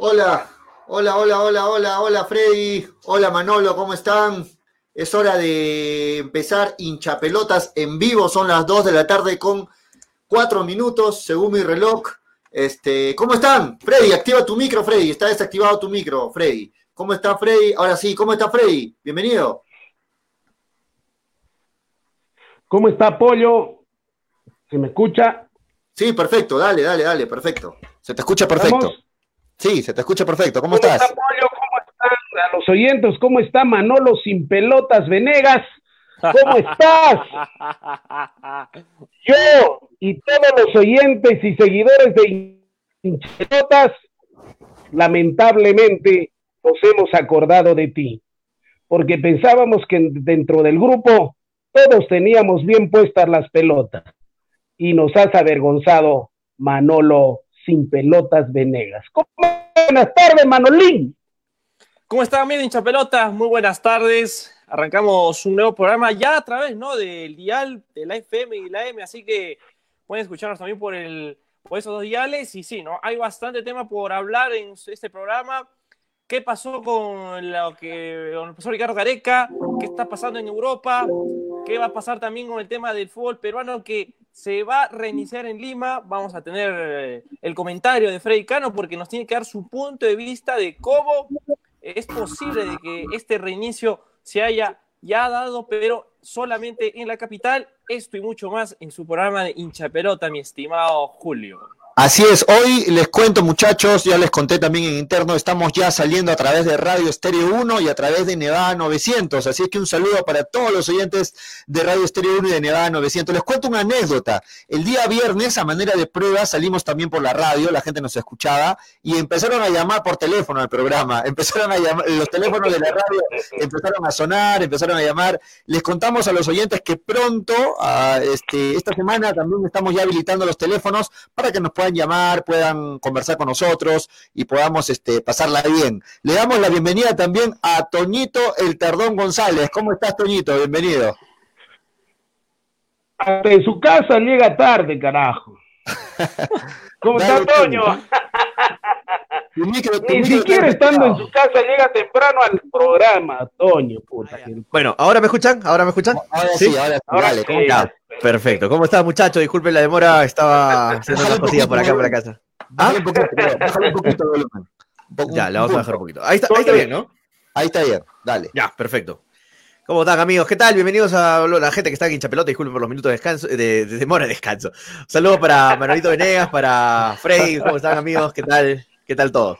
Hola, hola, hola, hola, hola, hola Freddy, hola Manolo, ¿cómo están? Es hora de empezar hinchapelotas en vivo, son las 2 de la tarde con 4 minutos, según mi reloj. Este, ¿Cómo están? Freddy, activa tu micro, Freddy, está desactivado tu micro, Freddy. ¿Cómo está Freddy? Ahora sí, ¿cómo está Freddy? Bienvenido. ¿Cómo está Pollo? ¿Se me escucha? Sí, perfecto, dale, dale, dale, perfecto. Se te escucha perfecto. Sí, se te escucha perfecto. ¿Cómo, estás? Está? ¿Cómo están? A los oyentes, ¿cómo está Manolo sin pelotas Venegas? ¿Cómo estás? Yo y todos los oyentes y seguidores de Hinchelotas, lamentablemente nos hemos acordado de ti, porque pensábamos que dentro del grupo todos teníamos bien puestas las pelotas y nos has avergonzado, Manolo sin pelotas Venegas. Buenas tardes, Manolín. ¿Cómo están, amigos hincha pelotas? Muy buenas tardes. Arrancamos un nuevo programa ya a través ¿no? del dial de la FM y la M, así que pueden escucharnos también por, el, por esos dos diales. Y sí, ¿no? hay bastante tema por hablar en este programa. ¿Qué pasó con lo que el profesor Ricardo Gareca? ¿Qué está pasando en Europa? ¿Qué va a pasar también con el tema del fútbol peruano que se va a reiniciar en Lima? Vamos a tener eh, el comentario de Freddy Cano porque nos tiene que dar su punto de vista de cómo es posible de que este reinicio se haya ya dado, pero solamente en la capital. Esto y mucho más en su programa de hincha pelota, mi estimado Julio. Así es, hoy les cuento muchachos, ya les conté también en interno, estamos ya saliendo a través de Radio Estéreo 1 y a través de Nevada 900, así es que un saludo para todos los oyentes de Radio Estéreo 1 y de Nevada 900. Les cuento una anécdota, el día viernes a manera de prueba salimos también por la radio, la gente nos escuchaba y empezaron a llamar por teléfono al programa, empezaron a llamar, los teléfonos de la radio empezaron a sonar, empezaron a llamar, les contamos a los oyentes que pronto, este, esta semana también estamos ya habilitando los teléfonos para que nos puedan llamar, puedan conversar con nosotros y podamos este, pasarla bien. Le damos la bienvenida también a Toñito El Tardón González. ¿Cómo estás, Toñito? Bienvenido. Hasta en su casa llega tarde, carajo. ¿Cómo está, Toño? Ni siquiera estando en su casa llega temprano al programa, Toño, puta. Bueno, ¿ahora me escuchan? ¿Ahora me escuchan? Ahora sí, ahora sí. ¿cómo estás? Perfecto. ¿Cómo estás, muchachos? Disculpen la demora, estaba haciendo unas cosillas por acá, por la casa. ¿Ah? un poquito, un poquito Ya, la vamos a bajar un poquito. Ahí está, ahí está bien, ¿no? Ahí está bien, dale. Ya, perfecto. ¿Cómo están, amigos? ¿Qué tal? Bienvenidos a la gente que está aquí en Chapelota. Disculpen por los minutos de descanso, de, de demora de descanso. Saludos para Manolito Venegas, para Freddy. ¿Cómo están, amigos? ¿Qué tal? ¿Qué tal todo?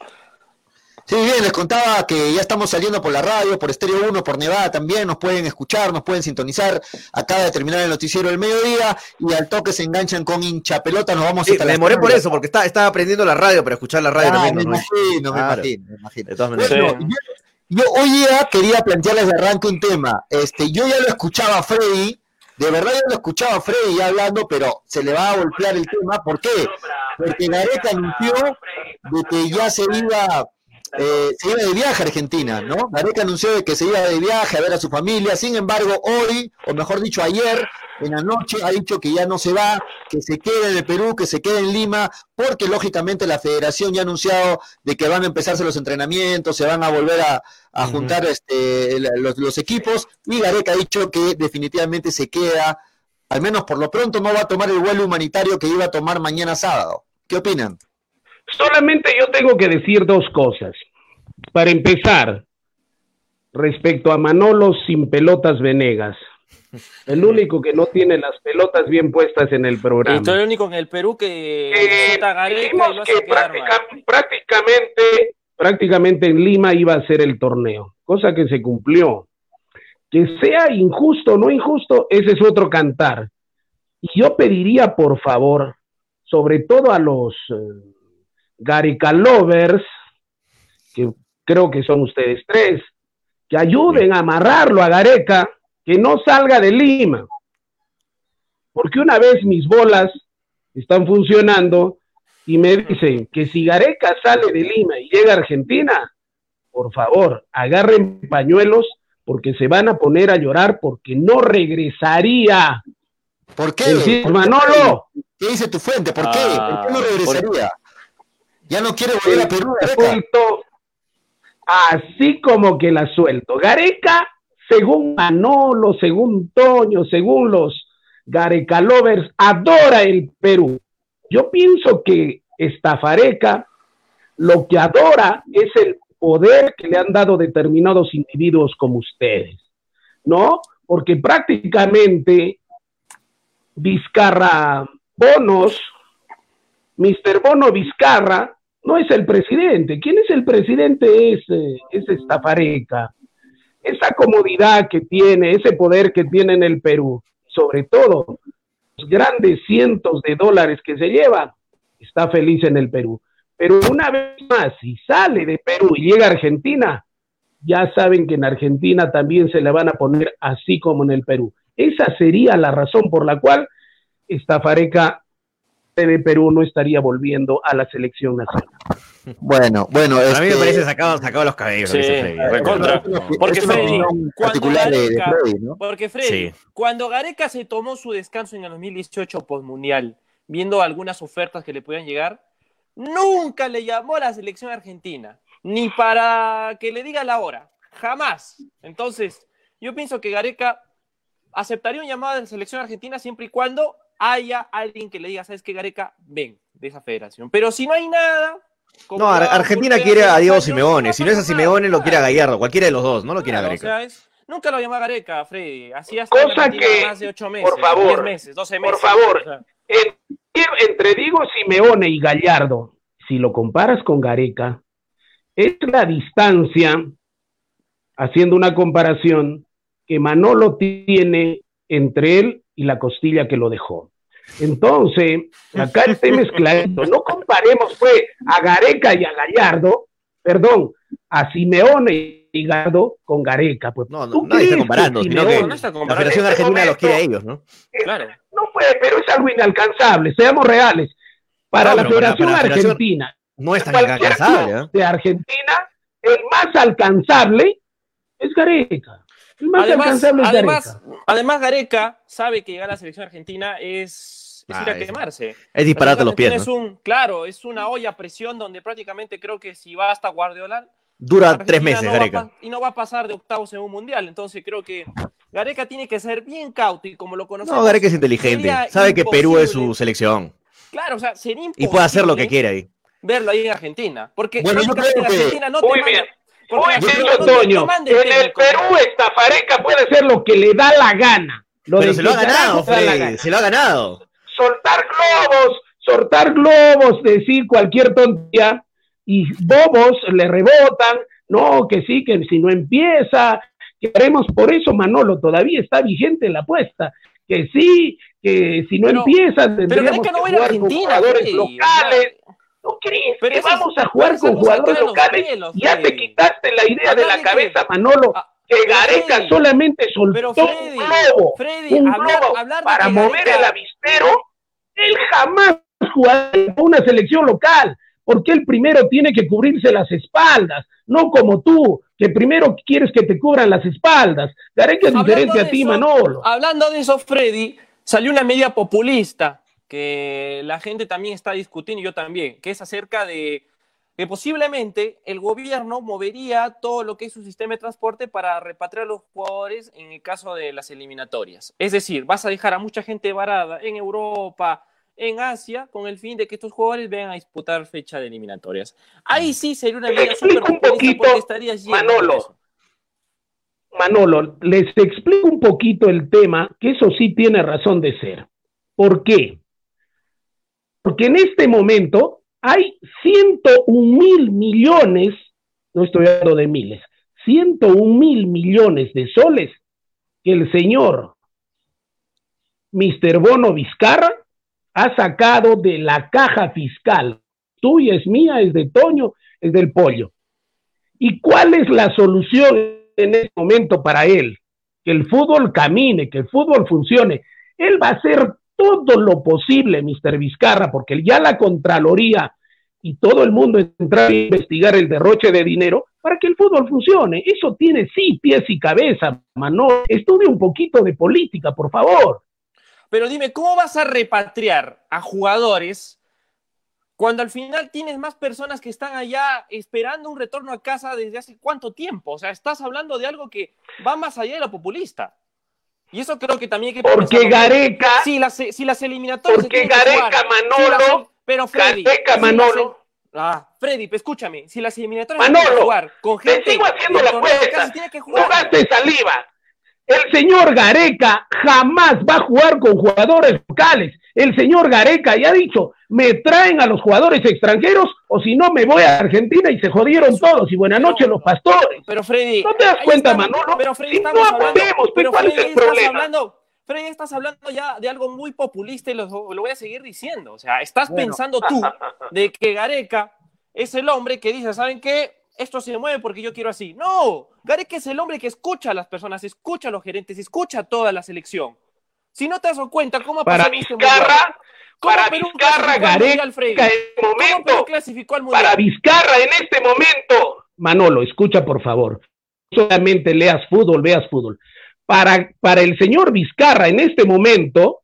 Sí, bien, les contaba que ya estamos saliendo por la radio, por Estéreo 1, por Nevada también, nos pueden escuchar, nos pueden sintonizar. Acaba de terminar el noticiero del mediodía y al toque se enganchan con hincha pelota, nos vamos sí, Me demoré por eso, porque estaba, estaba aprendiendo la radio para escuchar la radio ah, también. Me imagino, me imagino, me imagino. De todas maneras. Bueno, yo, yo, hoy día quería plantearles de arranque un tema. Este, yo ya lo escuchaba a Freddy, de verdad yo lo escuchaba a Freddy ya hablando, pero se le va a golpear el tema. ¿Por qué? Porque Gareca anunció de que ya se iba eh, se iba de viaje a Argentina, ¿no? Gareca anunció de que se iba de viaje a ver a su familia, sin embargo, hoy, o mejor dicho, ayer, en la noche, ha dicho que ya no se va, que se quede en el Perú, que se quede en Lima, porque lógicamente la federación ya ha anunciado de que van a empezarse los entrenamientos, se van a volver a, juntar este, los, los equipos, y Gareca ha dicho que definitivamente se queda, al menos por lo pronto no va a tomar el vuelo humanitario que iba a tomar mañana sábado. ¿Qué opinan? Solamente yo tengo que decir dos cosas. Para empezar, respecto a Manolo sin pelotas Venegas, el único que no tiene las pelotas bien puestas en el programa. Y el único en el Perú que, eh, que prácticamente, prácticamente en Lima iba a ser el torneo, cosa que se cumplió. Que sea injusto o no injusto, ese es otro cantar. Y yo pediría, por favor, sobre todo a los eh, Gareca Lovers, que creo que son ustedes tres, que ayuden a amarrarlo a Gareca, que no salga de Lima. Porque una vez mis bolas están funcionando y me dicen que si Gareca sale de Lima y llega a Argentina, por favor, agarren pañuelos porque se van a poner a llorar porque no regresaría. ¿Por qué? Manolo. ¿Qué dice tu fuente? ¿Por qué? ¿Por qué no ah, regresaría? Ya no quiere volver a Perú, así como que la suelto. Gareca, según Manolo, según Toño, según los Gareca Lovers, adora el Perú. Yo pienso que Estafareca lo que adora es el poder que le han dado determinados individuos como ustedes, ¿no? Porque prácticamente Vizcarra Bonos, Mr. Bono Vizcarra, no es el presidente. ¿Quién es el presidente? Es, eh, es Estafareca. Esa comodidad que tiene, ese poder que tiene en el Perú, sobre todo los grandes cientos de dólares que se lleva, está feliz en el Perú. Pero una vez más, si sale de Perú y llega a Argentina, ya saben que en Argentina también se le van a poner así como en el Perú. Esa sería la razón por la cual Estafareca de Perú no estaría volviendo a la selección nacional. Bueno, bueno. A mí me este, parece sacado, sacado los cabellos. Sí, recontra. Porque Freddy, cuando Gareca, porque Freddy, cuando Gareca se tomó su descanso en el 2018 postmundial, viendo algunas ofertas que le podían llegar, nunca le llamó a la selección argentina, ni para que le diga la hora, jamás. Entonces, yo pienso que Gareca aceptaría un llamado de la selección argentina siempre y cuando haya alguien que le diga, ¿sabes qué, Gareca? Ven de esa federación. Pero si no hay nada... No, Argentina quiere a Diego Simeone. Si no es a Simeone, lo quiere a Gallardo. Cualquiera de los dos, no lo quiere a Gareca. nunca lo llamó a Gareca, Freddy. Así hasta Cosa que, más de ocho meses, por favor, meses, 12 meses. Por favor, entre Diego Simeone y Gallardo, si lo comparas con Gareca, es la distancia, haciendo una comparación, que Manolo tiene entre él y la costilla que lo dejó. Entonces, acá el tema es clarito. No comparemos, pues, a Gareca y a Gallardo, perdón, a Simeone y Gallardo con Gareca. Pues, no, no, nadie está comparando, sino que la Federación Argentina los quiere a ellos, ¿no? Claro. No puede, pero es algo inalcanzable, seamos reales. Para la Federación Argentina, no es tan inalcanzable. ¿eh? De Argentina, el más alcanzable es Gareca además, además, además, Gareca sabe que llegar a la selección argentina es, ir a quemarse. Es disparate los pies. Es un, claro, es una olla a presión donde prácticamente creo que si va hasta Guardiola. Dura tres meses, Gareca. y no va a pasar de octavos en un mundial. Entonces creo que Gareca tiene que ser bien cauto y como lo conocemos. No, Gareca es inteligente. Sabe que Perú es su selección. Claro, o sea, sería imposible. Y puede hacer lo que quiera ahí. Verlo ahí en Argentina. Porque bueno, yo creo que... Argentina no Muy bien. Bien, Toño. En el Perú, esta pareja puede ser lo que le da la gana. Pero se lo ha ganado, Freddy, se lo ha ganado. Soltar globos, soltar globos, decir cualquier tontería y bobos le rebotan. No, que sí, que si no empieza, que haremos por eso, Manolo, todavía está vigente la apuesta. Que sí, que si no empieza, tendríamos que, no que jugar con jugadores locales. ¿No crees pero que vamos a jugar con jugadores locales? ya te quitaste la idea de la cabeza, Manolo. Ah, que Gareca solamente soltó un globo, un globo para mover el avispero. Él jamás jugará con una selección local, porque él primero tiene que cubrirse las espaldas, no como tú, que primero quieres que te cubran las espaldas. Gareca es diferente a ti, Manolo. Hablando de eso, Freddy, salió una media populista que la gente también está discutiendo, y yo también, que es acerca de que posiblemente el gobierno movería todo lo que es su sistema de transporte para repatriar a los jugadores en el caso de las eliminatorias. Es decir, vas a dejar a mucha gente varada en Europa, en Asia, con el fin de que estos jugadores vengan a disputar fecha de eliminatorias. Ahí sí sería una medida súper un poquito, Manolo. Manolo, les explico un poquito el tema, que eso sí tiene razón de ser. ¿Por qué? Porque en este momento hay 101 mil millones, no estoy hablando de miles, 101 mil millones de soles que el señor Mr. Bono Vizcarra ha sacado de la caja fiscal. Tuya es mía, es de Toño, es del pollo. ¿Y cuál es la solución en este momento para él? Que el fútbol camine, que el fútbol funcione. Él va a hacer todo lo posible, Mr. Vizcarra, porque ya la Contraloría y todo el mundo entra a investigar el derroche de dinero para que el fútbol funcione. Eso tiene sí pies y cabeza, Manolo. Estudie un poquito de política, por favor. Pero dime, ¿cómo vas a repatriar a jugadores cuando al final tienes más personas que están allá esperando un retorno a casa desde hace cuánto tiempo. O sea, estás hablando de algo que va más allá de lo populista. Y eso creo que también hay que Porque Gareca. Si las, si las eliminatorias. Porque Gareca, Manolo. pero Freddy. Gareca, Manolo. ah, Freddy, escúchame. Si las eliminatorias Manolo, que jugar con gente. Te sigo haciendo la. No gastes saliva. El señor Gareca jamás va a jugar con jugadores locales. El señor Gareca ya ha dicho, me traen a los jugadores extranjeros o si no me voy a Argentina y se jodieron todos y buenas noches los pastores. Pero Freddy, ¿no te das cuenta, Manolo? Pero Freddy, no hablando, pero ¿cuál Freddy, es el problema? Hablando, Freddy, estás hablando ya de algo muy populista y lo, voy a seguir diciendo. O sea, estás pensando tú de que Gareca es el hombre que dice, ¿saben qué? Esto se mueve porque yo quiero así. No, Gareca es el hombre que escucha a las personas, escucha a los gerentes, escucha a toda la selección. Si no te das cuenta, ¿cómo para este Para Vizcarra, Gareca en este momento, clasificó al para Vizcarra en este momento. Manolo, escucha por favor. Solamente leas fútbol, veas fútbol. Para, para el señor Vizcarra en este momento,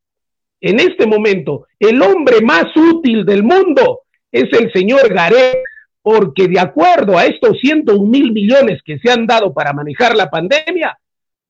en este momento, el hombre más útil del mundo es el señor Gareca, porque de acuerdo a estos 101 mil millones que se han dado para manejar la pandemia,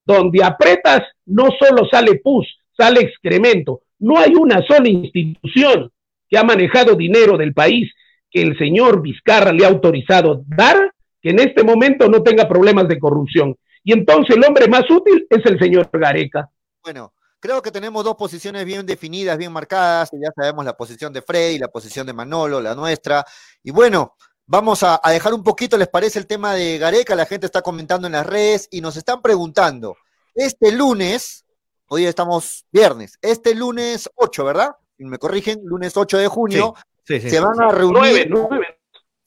donde apretas no solo sale pus, sale excremento. No hay una sola institución que ha manejado dinero del país que el señor Vizcarra le ha autorizado dar que en este momento no tenga problemas de corrupción. Y entonces el hombre más útil es el señor Gareca. Bueno, creo que tenemos dos posiciones bien definidas, bien marcadas. Ya sabemos la posición de Freddy, la posición de Manolo, la nuestra. Y bueno, vamos a, a dejar un poquito, ¿les parece el tema de Gareca? La gente está comentando en las redes y nos están preguntando. Este lunes, Hoy estamos viernes. Este lunes 8, ¿verdad? Me corrigen, lunes 8 de junio. se van a reunir.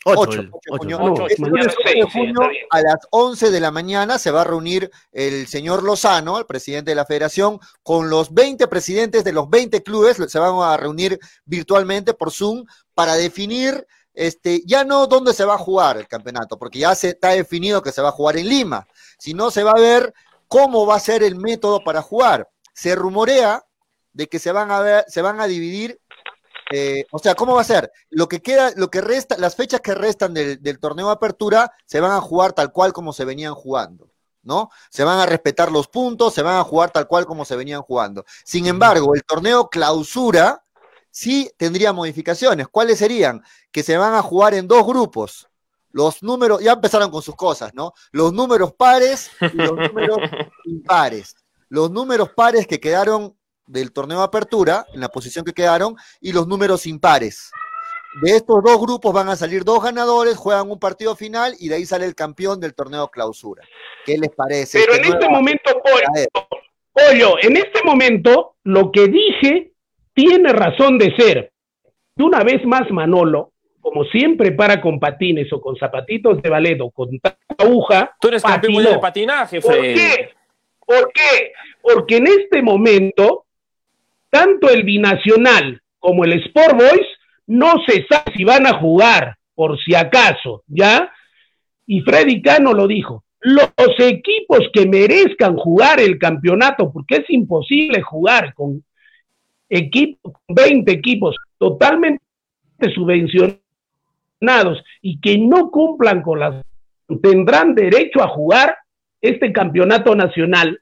8, de junio, a las 11 de la mañana se va a reunir el señor Lozano, el presidente de la federación, con los 20 presidentes de los 20 clubes, se van a reunir virtualmente por Zoom para definir este, ya no dónde se va a jugar el campeonato, porque ya se está definido que se va a jugar en Lima, sino se va a ver cómo va a ser el método para jugar. Se rumorea de que se van a ver, se van a dividir, eh, o sea, ¿cómo va a ser? Lo que queda, lo que resta, las fechas que restan del, torneo de apertura se van a jugar tal cual como se venían jugando. ¿no? Se van a respetar los puntos, se van a jugar tal cual como se venían jugando. Sin embargo, el torneo clausura sí tendría modificaciones. ¿Cuáles serían? Que se van a jugar en dos grupos los números, ya empezaron con sus cosas, ¿no? Los números pares y los números impares. Los números pares que quedaron del torneo de apertura, en la posición que quedaron, y los números impares. De estos dos grupos van a salir dos ganadores, juegan un partido final y de ahí sale el campeón del torneo clausura. ¿Qué les parece? Pero en este momento, Pollo, en este momento, lo que dije tiene razón de ser. De una vez más, Manolo, como siempre para con patines o con zapatitos de ballet o con aguja. Tú eres campeón de patinaje, ¿Por qué? ¿Por qué? Porque en este momento, tanto el binacional como el Sport Boys no se sabe si van a jugar, por si acaso, ¿ya? Y Freddy Cano lo dijo. Los equipos que merezcan jugar el campeonato, porque es imposible jugar con equipos, 20 equipos totalmente subvencionados y que no cumplan con las tendrán derecho a jugar este campeonato nacional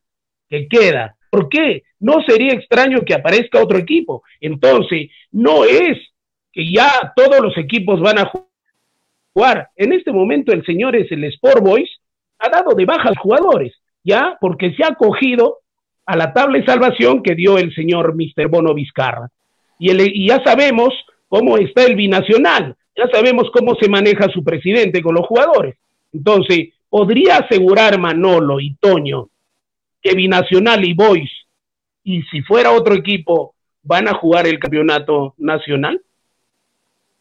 que queda. ¿Por qué? No sería extraño que aparezca otro equipo. Entonces, no es que ya todos los equipos van a jugar. En este momento el señor es el Sport Boys, ha dado de baja a jugadores, ¿ya? Porque se ha acogido a la tabla de salvación que dio el señor Mr. Bono Vizcarra. Y, y ya sabemos cómo está el binacional ya sabemos cómo se maneja su presidente con los jugadores. Entonces, ¿podría asegurar Manolo y Toño que Binacional y Boys, y si fuera otro equipo, van a jugar el campeonato nacional?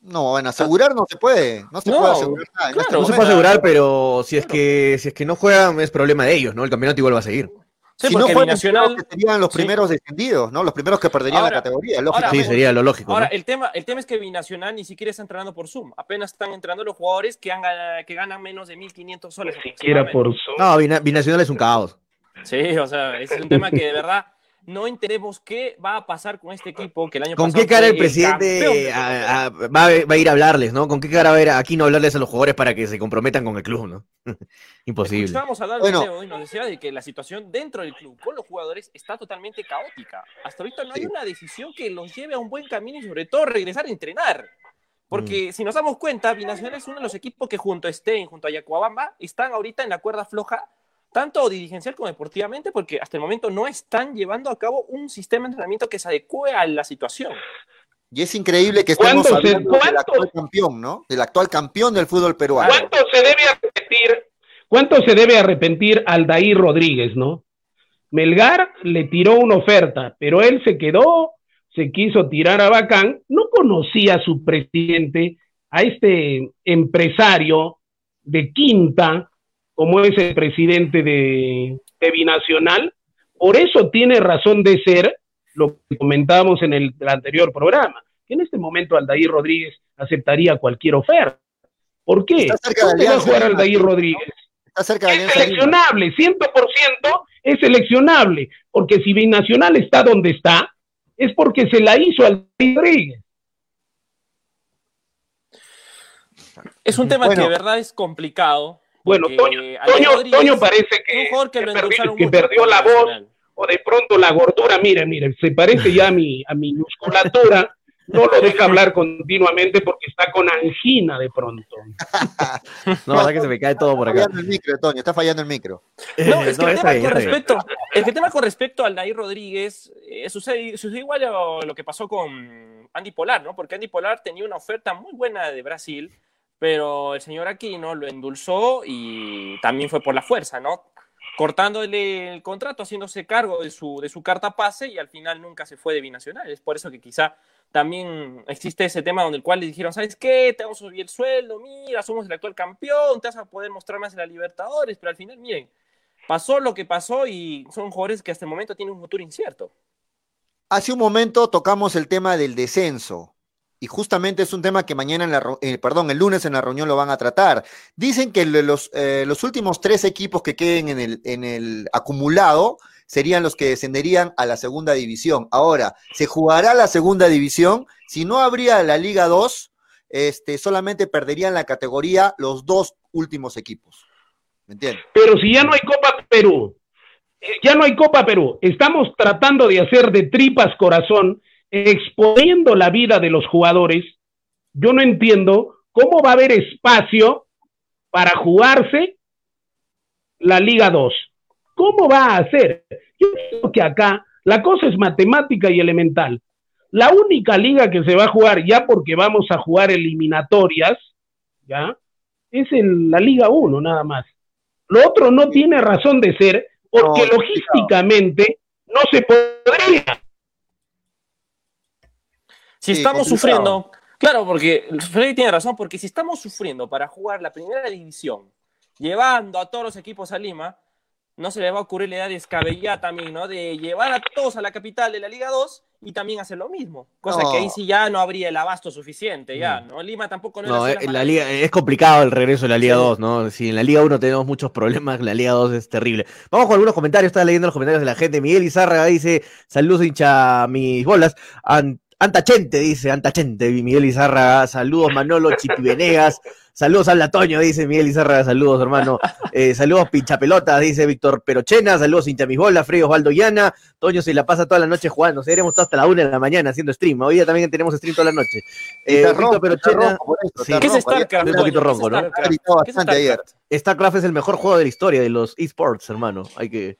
No, bueno, asegurar no se puede, no se puede asegurar nada. Este no se puede asegurar, pero si es que si es que no juegan es problema de ellos, ¿no? El campeonato igual va a seguir. Sí, si no fue Nacional serían los primeros descendidos, ¿no? Los primeros que perderían la categoría, sí, sería lo lógico. Ahora, el, tema, el tema es que Binacional ni siquiera está entrenando por Zoom. Apenas están entrenando los jugadores que, han, que ganan menos de 1.500 soles. Ni siquiera por Zoom. No, Binacional es un caos. Sí, o sea, es un tema que de verdad no entendemos qué va a pasar con este equipo que el año ¿Con pasado qué cara el presidente a- a- va, a- va a ir a hablarles, no? ¿Con qué cara va a ir aquí no hablarles a los jugadores para que se comprometan con el club, no? Imposible. Estábamos hablando Bueno. Leo, y nos decía de que la situación dentro del club con los jugadores está totalmente caótica. Hasta ahorita no hay una decisión que los lleve a un buen camino y sobre todo regresar a entrenar. Porque Mm. si nos damos cuenta, Binacional es uno de los equipos que junto a Stein, junto a Yacuabamba, están ahorita en la cuerda floja, tanto dirigencial como deportivamente, porque hasta el momento no están llevando a cabo un sistema de entrenamiento que se adecue a la situación. Y es increíble que estemos ¿Cuánto se- hablando del actual campeón, ¿no? Del actual campeón del fútbol peruano. ¿Cuánto se debe arrepentir? ¿Cuánto se debe arrepentir Aldair Rodríguez, no? Melgar le tiró una oferta, pero él se quedó, se quiso tirar a Bacán, no conocía a su presidente, a este empresario de Quinta, como es el presidente de, de Binacional, por eso tiene razón de ser lo que comentábamos en el, el anterior programa, que en este momento Aldair Rodríguez aceptaría cualquier oferta. ¿Por qué? Está cerca de ¿Dónde va a jugar Aldair ¿no? Rodríguez? Está cerca de Es seleccionable, 100% es seleccionable, porque si Binacional está donde está, es porque se la hizo al Rodríguez. Es un tema Bueno. que de verdad es complicado. Bueno, Toño, Toño, Rodríguez Toño parece que, que que lo perdi- endulzaron que perdió la voz o de pronto la gordura, mire, mire, se parece ya a mi, a mi musculatura, no lo deja hablar continuamente porque está con angina de pronto. No, verdad que se me cae todo por Está acá. fallando el micro, Toño, está fallando el micro. No, es que No, el, está tema bien, con está respecto, el tema con respecto al Nair Rodríguez eh, sucede, sucede igual a lo que pasó con Andy Polar, ¿no? Porque Andy Polar tenía una oferta muy buena de Brasil, pero el señor Aquino lo endulzó y también fue por la fuerza, ¿no? Cortándole el contrato, haciéndose cargo de su, de su carta pase y al final nunca se fue de binacional. Es por eso que quizá también existe ese tema donde el cual le dijeron, ¿sabes qué? Te vamos a subir el sueldo, mira, somos el actual campeón, te vas a poder mostrar más en la Libertadores, pero al final, miren, pasó lo que pasó y son jugadores que hasta el momento tienen un futuro incierto. Hace un momento tocamos el tema del descenso. Y justamente es un tema que mañana, en la, eh, perdón, el lunes en la reunión lo van a tratar. Dicen que los, eh, los últimos tres equipos que queden en el, en el acumulado serían los que descenderían a la segunda división. Ahora, se jugará la segunda división. Si no habría la Liga 2, este, solamente perderían la categoría los dos últimos equipos. ¿Me entiendes? Pero si ya no hay Copa Perú, eh, ya no hay Copa Perú, estamos tratando de hacer de tripas corazón, exponiendo la vida de los jugadores, yo no entiendo cómo va a haber espacio para jugarse la Liga 2. ¿Cómo va a hacer? Yo creo que acá la cosa es matemática y elemental. La única liga que se va a jugar ya porque vamos a jugar eliminatorias, ¿ya? Es en la Liga 1 nada más. Lo otro no tiene razón de ser porque No, logísticamente no se podría. Si Sí, estamos complicado. sufriendo, claro, porque Freddy tiene razón, porque si estamos sufriendo para jugar la primera división, llevando a todos los equipos a Lima, no se le va a ocurrir la idea descabellada también, ¿no? De llevar a todos a la capital de la Liga 2 y también hacer lo mismo. Cosa No. que ahí sí ya no habría el abasto suficiente, ya, ¿no? Lima tampoco no, No, era eh, la liga, es complicado el regreso de la Liga Sí. 2, ¿no? Si en la Liga 1 tenemos muchos problemas, la Liga 2 es terrible. Vamos con algunos comentarios, estaba leyendo los comentarios de la gente. Miguel Izárraga dice, saludos hincha mis bolas. Antachente dice, Antachente, Miguel Izárraga, saludos Manolo Chipi Venegas, saludos Habla Toño, dice Miguel Izárraga, saludos hermano, Eh, saludos Pinchapelotas, dice Víctor Perochena, saludos hincha mis bolas, Freddy Osvaldo Llana, Toño se la pasa toda la noche jugando, seguiremos hasta hasta la una de la mañana haciendo stream, hoy día también tenemos stream toda la noche. Eh, Víctor Perochena, eso, sí. está ¿Qué es StarCraft? un poquito ronco, ¿no? StarCraft? Ha gritado ¿Qué es bastante ayer. StarCraft? StarCraft es el mejor juego de la historia de los esports, hermano. Hay que,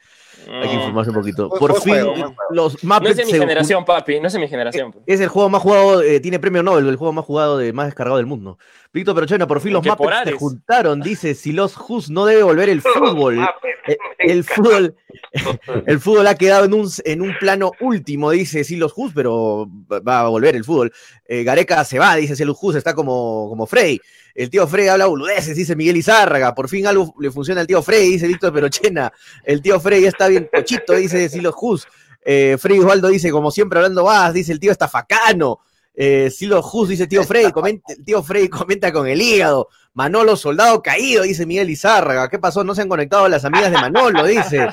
hay que informarse un poquito. Por fin, juego, los No es Muppets de mi generación, papi, no es de mi generación. es el juego más jugado, eh, tiene premio Nobel, el juego más jugado, de, más descargado del mundo. Víctor Perochena, por fin los Muppets se Ares. juntaron, dice, si los Hus no debe volver el fútbol. Eh, El fútbol, el fútbol ha quedado en un, en un plano último, dice Silos Hus, pero va a volver el fútbol. Eh, Gareca se va, dice Silos Hus, está como, como Frey. El tío Frey habla boludeces, dice Miguel Izárraga. Por fin algo le funciona al tío Frey, dice Víctor Perochena. El tío Frey ya está bien cochito, dice Silos Hus. Eh, Frey Osvaldo dice, como siempre hablando vas, dice el tío estafacano. Eh, Silos Hus dice tío Frey, comenta, tío Frey comenta con el hígado. Manolo, soldado caído, dice Miguel Izárraga. ¿Qué pasó? No se han conectado las amigas de Manolo, dice.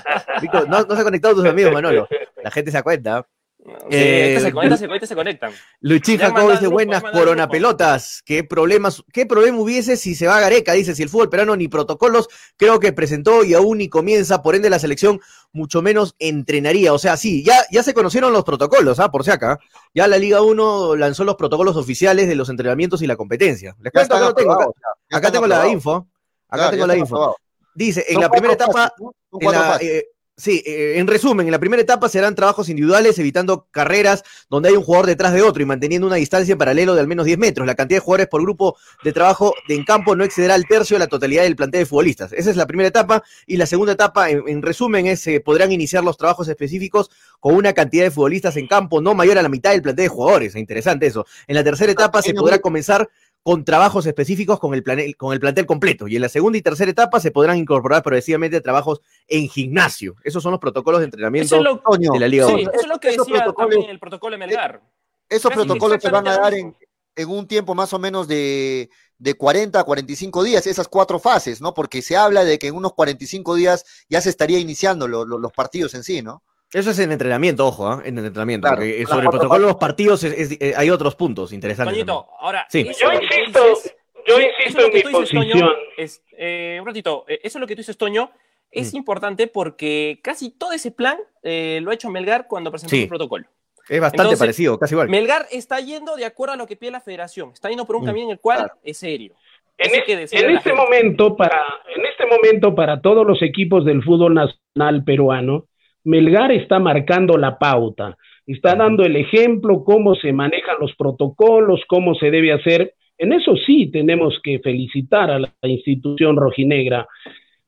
No, no se han conectado tus amigos, Manolo. La gente se da cuenta. Sí, eh, se, conectan, se, conectan. Luchín Jacob dice, buenas coronapelotas. ¿Qué problemas, qué problema hubiese si se va a Gareca? Dice, si el fútbol peruano ni protocolos creo que presentó y aún ni comienza, por ende la selección mucho menos entrenaría. O sea, sí, ya, ya se conocieron los protocolos, ¿ah? Por si acá. Ya la Liga 1 lanzó los protocolos oficiales de los entrenamientos y la competencia. Les cuento acá, tengo, acá, tengo la info. Acá tengo la info. Dice, en la primera etapa, Sí, eh, en resumen, en la primera etapa serán trabajos individuales, evitando carreras donde hay un jugador detrás de otro y manteniendo una distancia en paralelo de al menos 10 metros. La cantidad de jugadores por grupo de trabajo de en campo no excederá el tercio de la totalidad del plantel de futbolistas. Esa es la primera etapa. Y la segunda etapa, en, resumen, es que eh, podrán iniciar los trabajos específicos con una cantidad de futbolistas en campo no mayor a la mitad del plantel de jugadores. Interesante eso. En la tercera etapa se podrá comenzar con trabajos específicos con el, con el plantel completo. Y en la segunda y tercera etapa se podrán incorporar progresivamente trabajos en gimnasio. Esos son los protocolos de entrenamiento de la Liga sí, Eso es lo que decía también el protocolo de Melgar. Esos protocolos se van a dar en, un tiempo más o menos de, de 40 a 45 días, esas cuatro fases, ¿no? Porque se habla de que en unos 45 días ya se estaría iniciando los partidos en sí, ¿no? Eso es en entrenamiento, ojo, ¿eh? en entrenamiento. porque sobre el protocolo de los partidos eh, hay otros puntos interesantes. Toñito, ahora, yo insisto, yo insisto en mi posición. Eh, un ratito, eso es lo que tú dices, Toño, es mm. importante porque casi todo ese plan lo ha hecho Melgar cuando presentó el protocolo. Es bastante parecido, casi igual. Melgar está yendo de acuerdo a lo que pide la federación, está yendo por un mm. camino en el cual es serio. En, en este momento, para, en este momento, para todos los equipos del fútbol nacional peruano, Melgar está marcando la pauta, está dando el ejemplo, cómo se manejan los protocolos, cómo se debe hacer. En eso sí tenemos que felicitar a la institución rojinegra,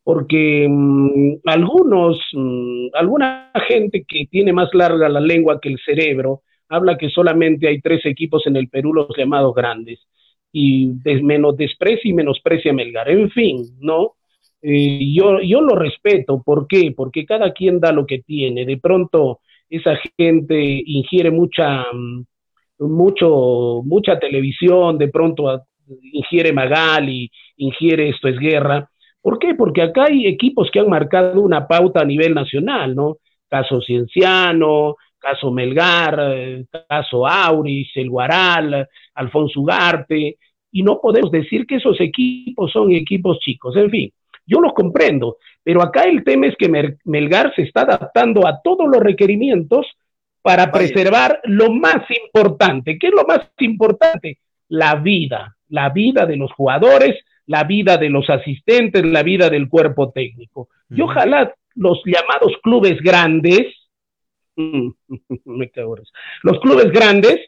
porque mm, algunos, mm, alguna gente que tiene más larga la lengua que el cerebro, habla que solamente hay tres equipos en el Perú, los llamados grandes, y menos desprecia y menosprecia a Melgar. En fin, ¿no? Eh, yo, yo lo respeto. ¿Por qué? Porque cada quien da lo que tiene. De pronto esa gente ingiere mucha, mm, mucho, mucha televisión, de pronto ingiere Magali, ingiere Esto es Guerra. ¿Por qué? Porque acá hay equipos que han marcado una pauta a nivel nacional, ¿no? Caso Cienciano, caso Melgar, caso Auris, El Guaral, Alfonso Ugarte, y no podemos decir que esos equipos son equipos chicos. En fin, yo lo comprendo, pero acá el tema es que Melgar se está adaptando a todos los requerimientos para preservar lo más importante. ¿Qué es lo más importante? La vida, la vida de los jugadores, la vida de los asistentes, la vida del cuerpo técnico. Y ojalá los llamados clubes grandes, me cago los clubes grandes,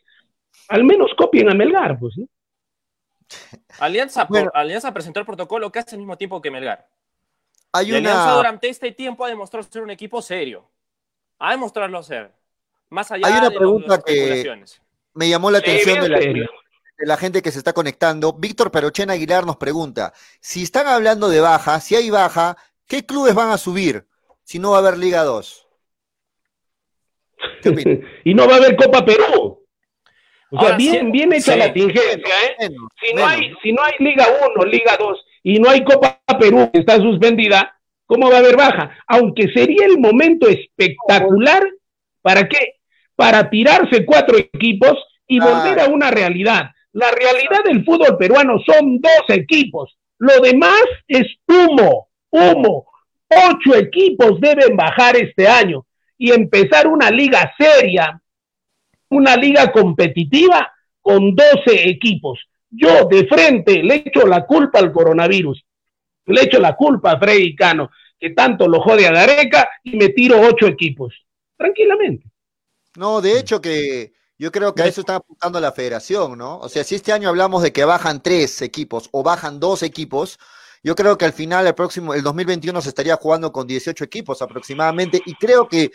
al menos copien a Melgar, pues, ¿no? Alianza, Alianza presentó el protocolo casi al mismo tiempo que Melgar. Hay una... Alianza durante este tiempo ha demostrado ser un equipo serio. Ha demostrado ser. Más allá Hay una pregunta que me llamó la atención de, la, gente que se está conectando. Víctor Perochena Aguilar nos pregunta, si están hablando de baja, si hay baja, ¿qué clubes van a subir si no va a haber Liga 2? y no va a haber Copa Perú. O sea, bien, bien hecha la tingencia, ¿eh? si, no hay, si no hay Liga 1, Liga 2 y no hay Copa Perú que está suspendida, ¿cómo va a haber baja? Aunque sería el momento espectacular, ¿para qué? Para tirarse cuatro equipos y volver a una realidad. La realidad del fútbol peruano son dos equipos. Lo demás es humo, humo. Ocho equipos deben bajar este año y empezar una liga seria, una liga competitiva con 12 equipos. Yo de frente le echo la culpa al coronavirus, le echo la culpa a Freddy Cano, que tanto lo jode a Gareca y me tiro ocho equipos, tranquilamente. No, de hecho que yo creo que a eso está apuntando la federación, ¿no? O sea, si este año hablamos de que bajan tres equipos o bajan dos equipos, yo creo que al final, el próximo, el 2021 se estaría jugando con 18 equipos aproximadamente, y creo que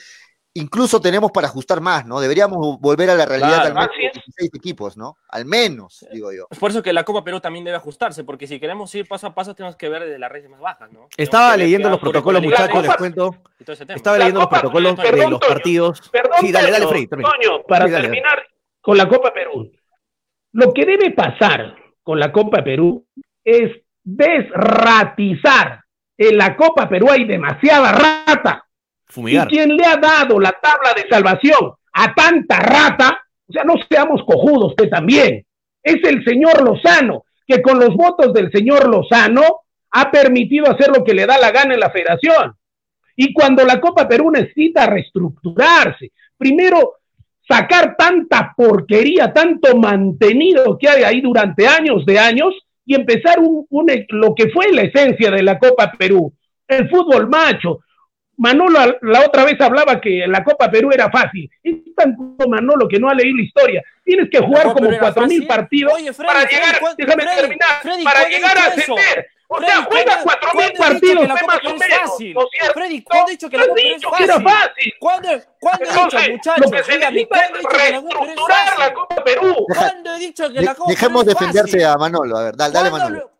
incluso tenemos para ajustar más, ¿no? Deberíamos volver a la realidad al menos 16 equipos, ¿no? Al menos, digo yo. Es por eso que la Copa Perú también debe ajustarse, porque si queremos ir paso a paso tenemos que ver de las redes más bajas, ¿no? Estaba leyendo los protocolos, muchachos, les cuento. Estaba leyendo los protocolos de los partidos. Perdón, sí, dale, dale, Freddy. Toño, para terminar con la Copa Perú. Lo que debe pasar con la Copa Perú es desratizar. En la Copa Perú hay demasiada rata Y quien le ha dado la tabla de salvación a tanta rata, o sea, no seamos cojudos que también, es el señor Lozano, que con los votos del señor Lozano ha permitido hacer lo que le da la gana en la federación. Y cuando la Copa Perú necesita reestructurarse, primero sacar tanta porquería, tanto mantenido que hay ahí durante años de años y empezar un, lo que fue la esencia de la Copa Perú, el fútbol macho. Manolo la otra vez hablaba que la Copa Perú era fácil. Es tan Manolo que no ha leído la historia. Tienes que jugar como cuatro mil partidos para llegar, déjame terminar, para llegar a ascender. O sea, juega cuatro mil partidos, más o menos. Freddy, ¿cuándo he dicho que la Copa Perú es fácil? era fácil. ¿Cuándo, ¿cuándo he dicho, muchachos? Lo que se necesita es reestructurar la Copa Perú. ¿Cuándo he dicho que la Copa Dejemos defenderse a Manolo. A ver, dale, dale Manolo.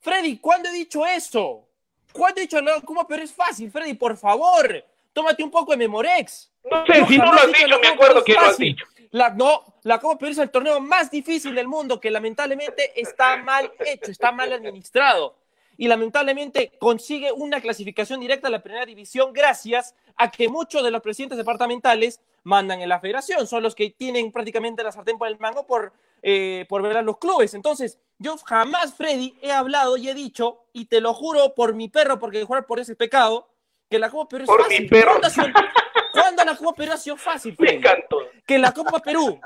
Freddy, ¿cuándo he dicho eso? ¿Cuándo he dicho la Copa Perú es fácil, Freddy? Por favor, tómate un poco de Memorex. No sé, si no lo has dicho, me acuerdo que lo has dicho. La, no, la Copa Perú es el torneo más difícil del mundo que lamentablemente está mal hecho, está mal administrado y lamentablemente consigue una clasificación directa a la primera división gracias a que muchos de los presidentes departamentales mandan en la federación, son los que tienen prácticamente la sartén por el mango por, eh, por ver a los clubes. Entonces, yo jamás, Freddy, he hablado y he dicho, y te lo juro por mi perro, porque jugar por ese pecado, que la Copa Perú es por Mi perro. ¿Cuándo la Copa Perú ha sido fácil? Que la Copa Perú,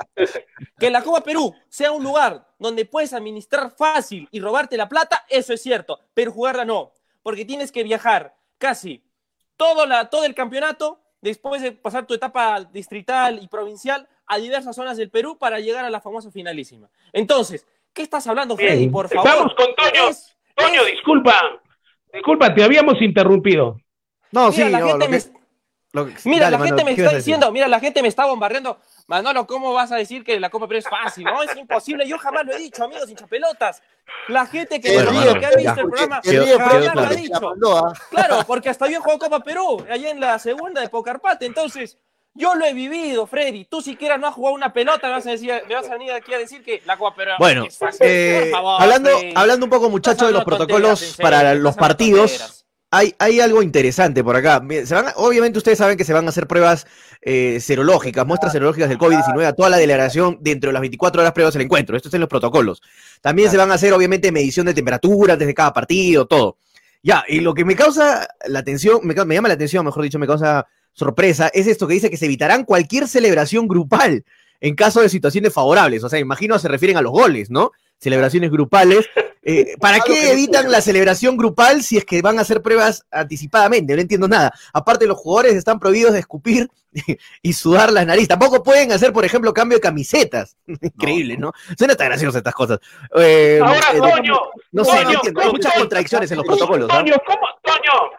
que la Copa Perú sea un lugar donde puedes administrar fácil y robarte la plata, eso es cierto, pero jugarla no, porque tienes que viajar casi todo, la, todo el campeonato después de pasar tu etapa distrital y provincial a diversas zonas del Perú para llegar a la famosa finalísima. Entonces, ¿qué estás hablando, Freddy? Por favor. Estamos con Toño. Toño, disculpa. Disculpa, te habíamos interrumpido. No, sí, la gente me mira, la gente me está diciendo, mira, la gente me está bombardeando. Manolo, ¿cómo vas a decir que la Copa Perú es fácil? No, es imposible. Yo jamás lo he dicho, amigos hinchapelotas. La gente que, ha visto el programa jamás lo ha dicho. Claro, porque hasta yo he jugado Copa Perú, allá en la segunda de Pocarpate. Entonces, yo lo he vivido, Freddy. Tú siquiera no has jugado una pelota, me vas a, decir, me vas a venir aquí a decir que la Copa Perú bueno, es fácil. Eh, hablando, hablando un poco, muchachos, de los protocolos para los partidos hay, algo interesante por acá. obviamente ustedes saben que se van a hacer pruebas eh, serológicas, muestras serológicas del COVID-19 a toda la delegación dentro de las 24 horas previas del encuentro. Esto está en los protocolos. También se van a hacer, obviamente, medición de temperatura desde cada partido, todo. Ya, y lo que me causa la atención, me, me llama la atención, mejor dicho, me causa sorpresa, es esto que dice que se evitarán cualquier celebración grupal en caso de situaciones favorables. O sea, imagino se refieren a los goles, ¿no? Celebraciones grupales eh, ¿Para qué evitan la celebración grupal si es que van a hacer pruebas anticipadamente? No entiendo nada. Aparte, los jugadores están prohibidos de escupir y sudar las narices. Tampoco pueden hacer, por ejemplo, cambio de camisetas. Increíble, ¿no? Suena tan gracioso estas cosas. Eh, Ahora, eh, Toño. No, sé, no entiendo. Hay muchas contradicciones en los protocolos. Toño, ¿cómo, Toño?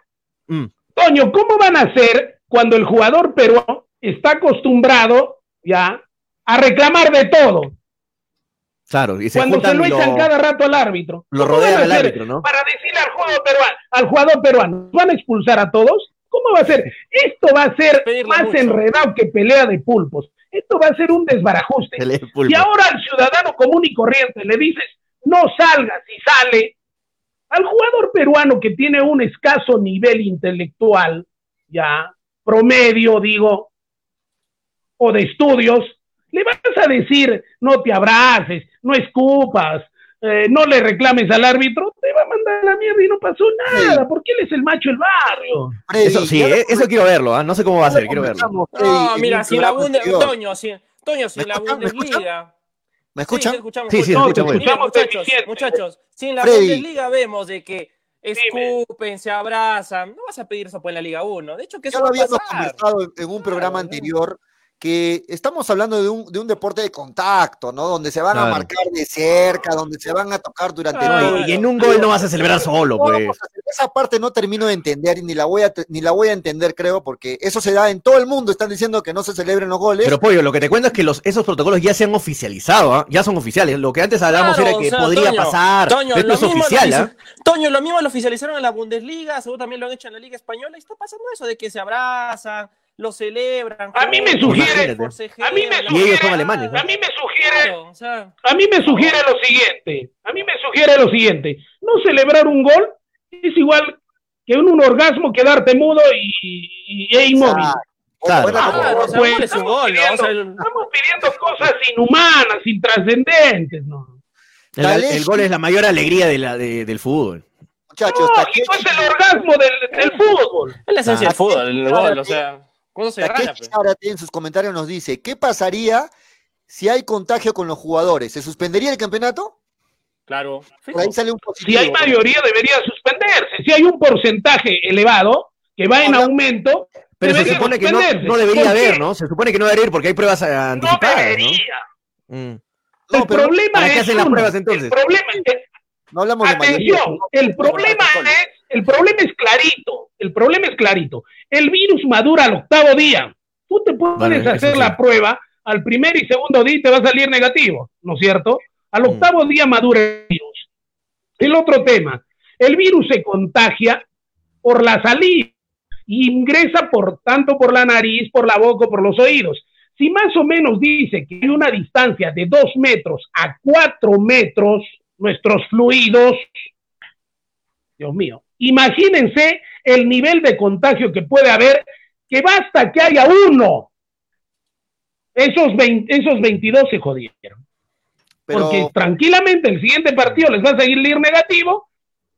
Mm. Toño, ¿cómo van a hacer cuando el jugador peruano está acostumbrado ya a reclamar de todo? Claro, y se Cuando se lo echan cada rato al árbitro. Lo rodea el árbitro, ¿no? Para decirle al jugador peruano, al jugador peruano, ¿van a expulsar a todos? ¿Cómo va a ser? Esto va a ser más enredado que pelea de pulpos. Esto va a ser un desbarajuste. Y ahora al ciudadano común y corriente le dices, no salga si sale. Al jugador peruano que tiene un escaso nivel intelectual, ya, promedio, digo, o de estudios, le vas a decir, no te abraces, no escupas, eh, no le reclames al árbitro, te va a mandar a la mierda y no pasó nada, porque él es el macho del barrio. eso sí, eh, eso quiero verlo, ¿ah? no sé cómo va a ser, quiero verlo. No, mira, sin la Bundesliga, Toño, sin, Toño, sin la Bundesliga. ¿Me escuchan? Sí, escuchamos, sí, sí, escuchamos. muchachos, muchachos, sin la Bundesliga vemos de que escupen, se abrazan. No vas a pedir eso por en la Liga 1. De hecho, que eso ya lo habíamos conversado en un programa anterior que estamos hablando de un, de un deporte de contacto, ¿no? Donde se van a marcar de cerca, donde se van a tocar durante el Y en un gol no vas a celebrar solo, pues. esa parte no termino de entender y ni la voy a ni la voy a entender, creo, porque eso se da en todo el mundo. Están diciendo que no se celebren los goles. Pero pollo, lo que te cuento es que los, esos protocolos ya se han oficializado, ¿ah? ya son oficiales. Lo que antes hablábamos era que podría pasar. Toño, esto es oficial, ¿ah? Toño, lo mismo lo oficializaron en la Bundesliga, seguro también lo han hecho en la Liga Española. Y está pasando eso de que se abrazan lo celebran. A mí me sugiere, a mí me sugiere, alemanes, a mí me sugiere, a mí me sugiere lo siguiente, a mí me sugiere lo siguiente, no celebrar un gol es igual que un, orgasmo quedarte mudo y, e inmóvil. Claro. estamos, pidiendo, cosas inhumanas, intrascendentes, ¿no? El, gol es la mayor alegría de la, del fútbol. Muchachos, no, es el orgasmo del, del fútbol. Es la esencia del fútbol, el gol, o sea, ¿cómo se gana? Ahora en sus comentarios nos dice, ¿qué pasaría si hay contagio con los jugadores? ¿Se suspendería el campeonato? Claro. ahí sale un si hay mayoría, debería suspenderse. Si hay un porcentaje elevado que va en aumento, pero se supone que no, no debería haber, ¿no? Se supone que no debería haber porque hay pruebas anticipadas. No debería. ¿no? Mm. el problema es. hacen las pruebas entonces? El problema es. No hablamos Atención, el problema es. El problema es clarito. El problema es clarito. El virus madura al octavo día. Tú te puedes hacer la prueba al primer y segundo día y te va a salir negativo, ¿no es cierto? Al mm. octavo día madura el virus. El otro tema, el virus se contagia por la salida y ingresa por tanto por la nariz, por la boca, por los oídos. Si más o menos dice que hay una distancia de dos metros a cuatro metros, nuestros fluidos, Dios mío, imagínense el nivel de contagio que puede haber, que basta que haya uno. Esos, 20, esos 22 se jodieron. Porque tranquilamente el siguiente partido les va a seguir ir negativo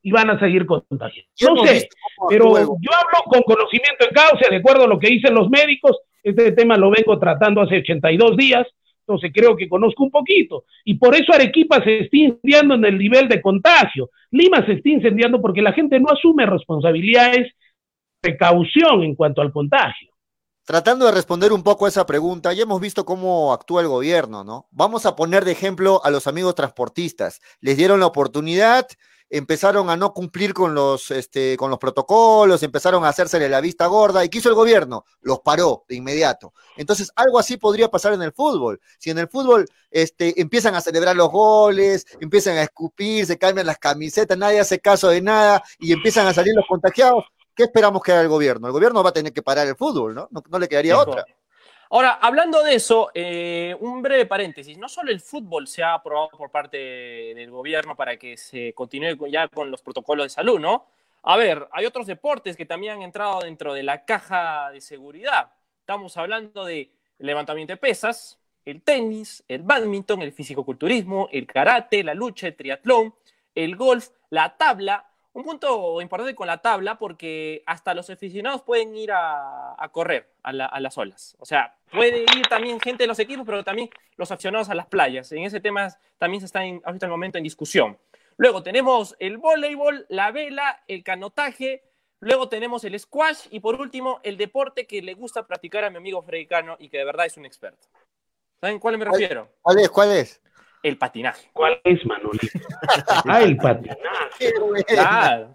y van a seguir contagiando. No sé, pero yo hablo con conocimiento en causa, de acuerdo a lo que dicen los médicos. Este tema lo vengo tratando hace 82 días, entonces creo que conozco un poquito. Y por eso Arequipa se está incendiando en el nivel de contagio. Lima se está incendiando porque la gente no asume responsabilidades, precaución en cuanto al contagio. Tratando de responder un poco a esa pregunta, ya hemos visto cómo actúa el gobierno, ¿no? Vamos a poner de ejemplo a los amigos transportistas. Les dieron la oportunidad, empezaron a no cumplir con los, este, con los protocolos, empezaron a hacérsele la vista gorda. ¿Y qué hizo el gobierno? Los paró de inmediato. Entonces, algo así podría pasar en el fútbol. Si en el fútbol este, empiezan a celebrar los goles, empiezan a escupir, se cambian las camisetas, nadie hace caso de nada y empiezan a salir los contagiados, ¿qué esperamos que haga el gobierno? El gobierno va a tener que parar el fútbol, ¿no? No, le quedaría otra. Ahora, hablando de eso, eh, un breve paréntesis. No solo el fútbol se ha aprobado por parte del gobierno para que se continúe ya con los protocolos de salud, ¿no? A ver, hay otros deportes que también han entrado dentro de la caja de seguridad. Estamos hablando de levantamiento de pesas, el tenis, el badminton, el fisicoculturismo, el karate, la lucha, el triatlón, el golf, la tabla, un punto importante con la tabla porque hasta los aficionados pueden ir a, correr a, las olas. O sea, puede ir también gente de los equipos, pero también los aficionados a las playas. En ese tema también se está en, ahorita el momento en discusión. Luego tenemos el voleibol, la vela, el canotaje. Luego tenemos el squash y por último el deporte que le gusta practicar a mi amigo Fredicano y que de verdad es un experto. ¿Saben cuál me refiero? ¿Cuál es? ¿Cuál es? El patinaje. ¿Cuál es, Manolito? ah, el patinaje. Claro.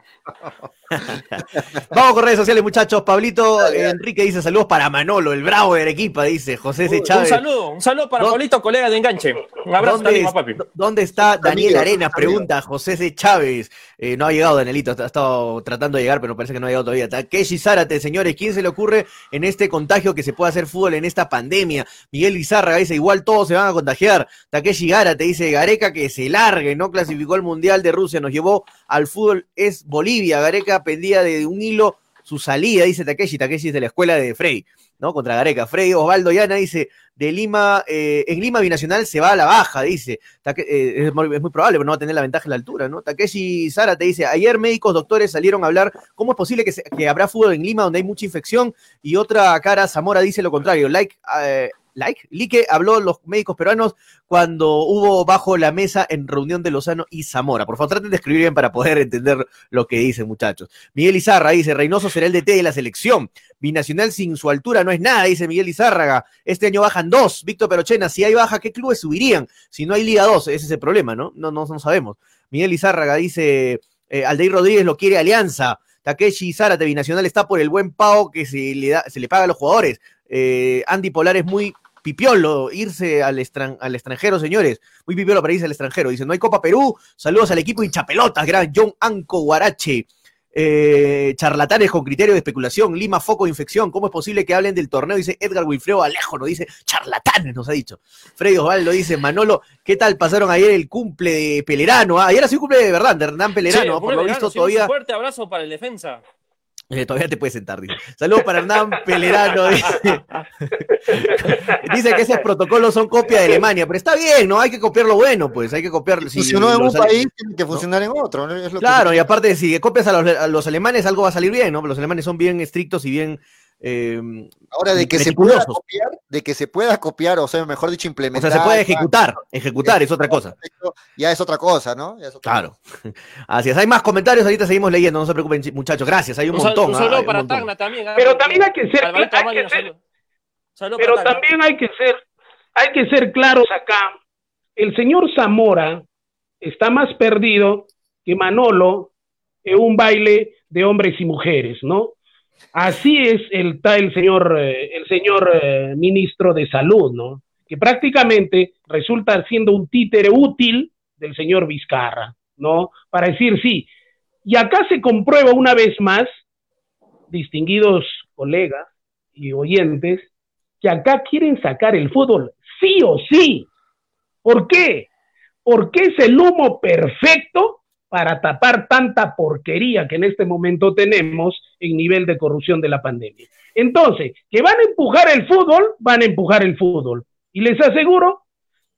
Vamos con redes sociales, muchachos. Pablito Enrique dice saludos para Manolo, el bravo de Arequipa, dice José C. Chávez. Un saludo, un saludo para Pablito, colega de enganche. Un abrazo ¿Dónde, papi. ¿Dónde está Daniel Arenas? Pregunta José C. Chávez. Eh, no ha llegado Danielito, ha estado tratando de llegar, pero parece que no ha llegado todavía. Takeshi Zárate, señores, ¿quién se le ocurre en este contagio que se puede hacer fútbol en esta pandemia? Miguel Lizárraga dice, igual todos se van a contagiar. Takeshi Gárate dice, Gareca que se largue, no clasificó el Mundial de Rusia, nos llevó al fútbol, es Bolivia. Gareca pendía de un hilo su salida, dice Takeshi. Takeshi es de la escuela de Frey, ¿no? Contra Gareca. Frey Osvaldo Yana dice, de Lima, eh, en Lima Binacional se va a la baja, dice. Eh, es, muy, probable, pero no va a tener la ventaja en la altura, ¿no? Takeshi Sara te dice, ayer médicos, doctores salieron a hablar, ¿cómo es posible que, que habrá fútbol en Lima donde hay mucha infección? Y otra cara, Zamora dice lo contrario, like, eh, like. Lique habló los médicos peruanos cuando hubo bajo la mesa en reunión de Lozano y Zamora. Por favor, traten de escribir bien para poder entender lo que dicen, muchachos. Miguel Izarra dice, Reynoso será el DT de la selección. Binacional sin su altura no es nada, dice Miguel Izárraga. Este año bajan dos. Víctor Perochena, si hay baja, ¿qué clubes subirían? Si no hay Liga 2, ese es el problema, ¿no? No, no, sabemos. Miguel Izárraga dice, eh, Aldeir Rodríguez lo quiere Alianza. Takeshi Zárate, Binacional está por el buen pago que se le, da, se le paga a los jugadores. Eh, Andy Polar es muy pipiolo irse al, al, extranjero, señores. Muy pipiolo para irse al extranjero. Dice, no hay Copa Perú. Saludos al equipo hinchapelotas, gran John Anco Guarache. Eh, charlatanes con criterio de especulación, Lima foco de infección, ¿cómo es posible que hablen del torneo? Dice Edgar Wilfredo Alejo, nos dice charlatanes, nos ha dicho. Freddy Osvaldo dice, Manolo, ¿qué tal pasaron ayer el cumple de Pelerano? Ah, ayer ha sido cumple de verdad, de Hernán Pelerano, por lo visto todavía. Un fuerte abrazo para el defensa. Eh, todavía te puedes sentar, dice. Saludos para Hernán Pelerano. Dice. que esos protocolos son copia de Alemania, pero está bien, ¿no? Hay que copiar lo bueno, pues, hay que copiarlo. Si funcionó en un país, tiene que funcionar en otro. claro, y aparte, si copias a los, alemanes, algo va a salir bien, ¿no? Los alemanes son bien estrictos y bien eh, Ahora, de que se pueda copiar, de que se pueda copiar, o sea, mejor dicho, implementar. O sea, se puede ejecutar, ejecutar es otra cosa. Ya es otra cosa, ¿no? claro. Así es, hay más comentarios, ahorita seguimos leyendo, no se preocupen, muchachos, gracias, hay un, montón. Un para Tacna también. ¿ah? Pero también hay que ser, pero también hay que ser, hay que ser claros acá. El señor Zamora está más perdido que Manolo en un baile de hombres y mujeres, ¿no? Así es el, el señor, eh, el señor eh, ministro de Salud, ¿no? Que prácticamente resulta siendo un títere útil del señor Vizcarra, ¿no? Para decir sí. Y acá se comprueba una vez más, distinguidos colegas y oyentes, que acá quieren sacar el fútbol sí o sí. ¿Por qué? Porque es el humo perfecto para tapar tanta porquería que en este momento tenemos en nivel de corrupción de la pandemia. Entonces, que van a empujar el fútbol, van a empujar el fútbol. Y les aseguro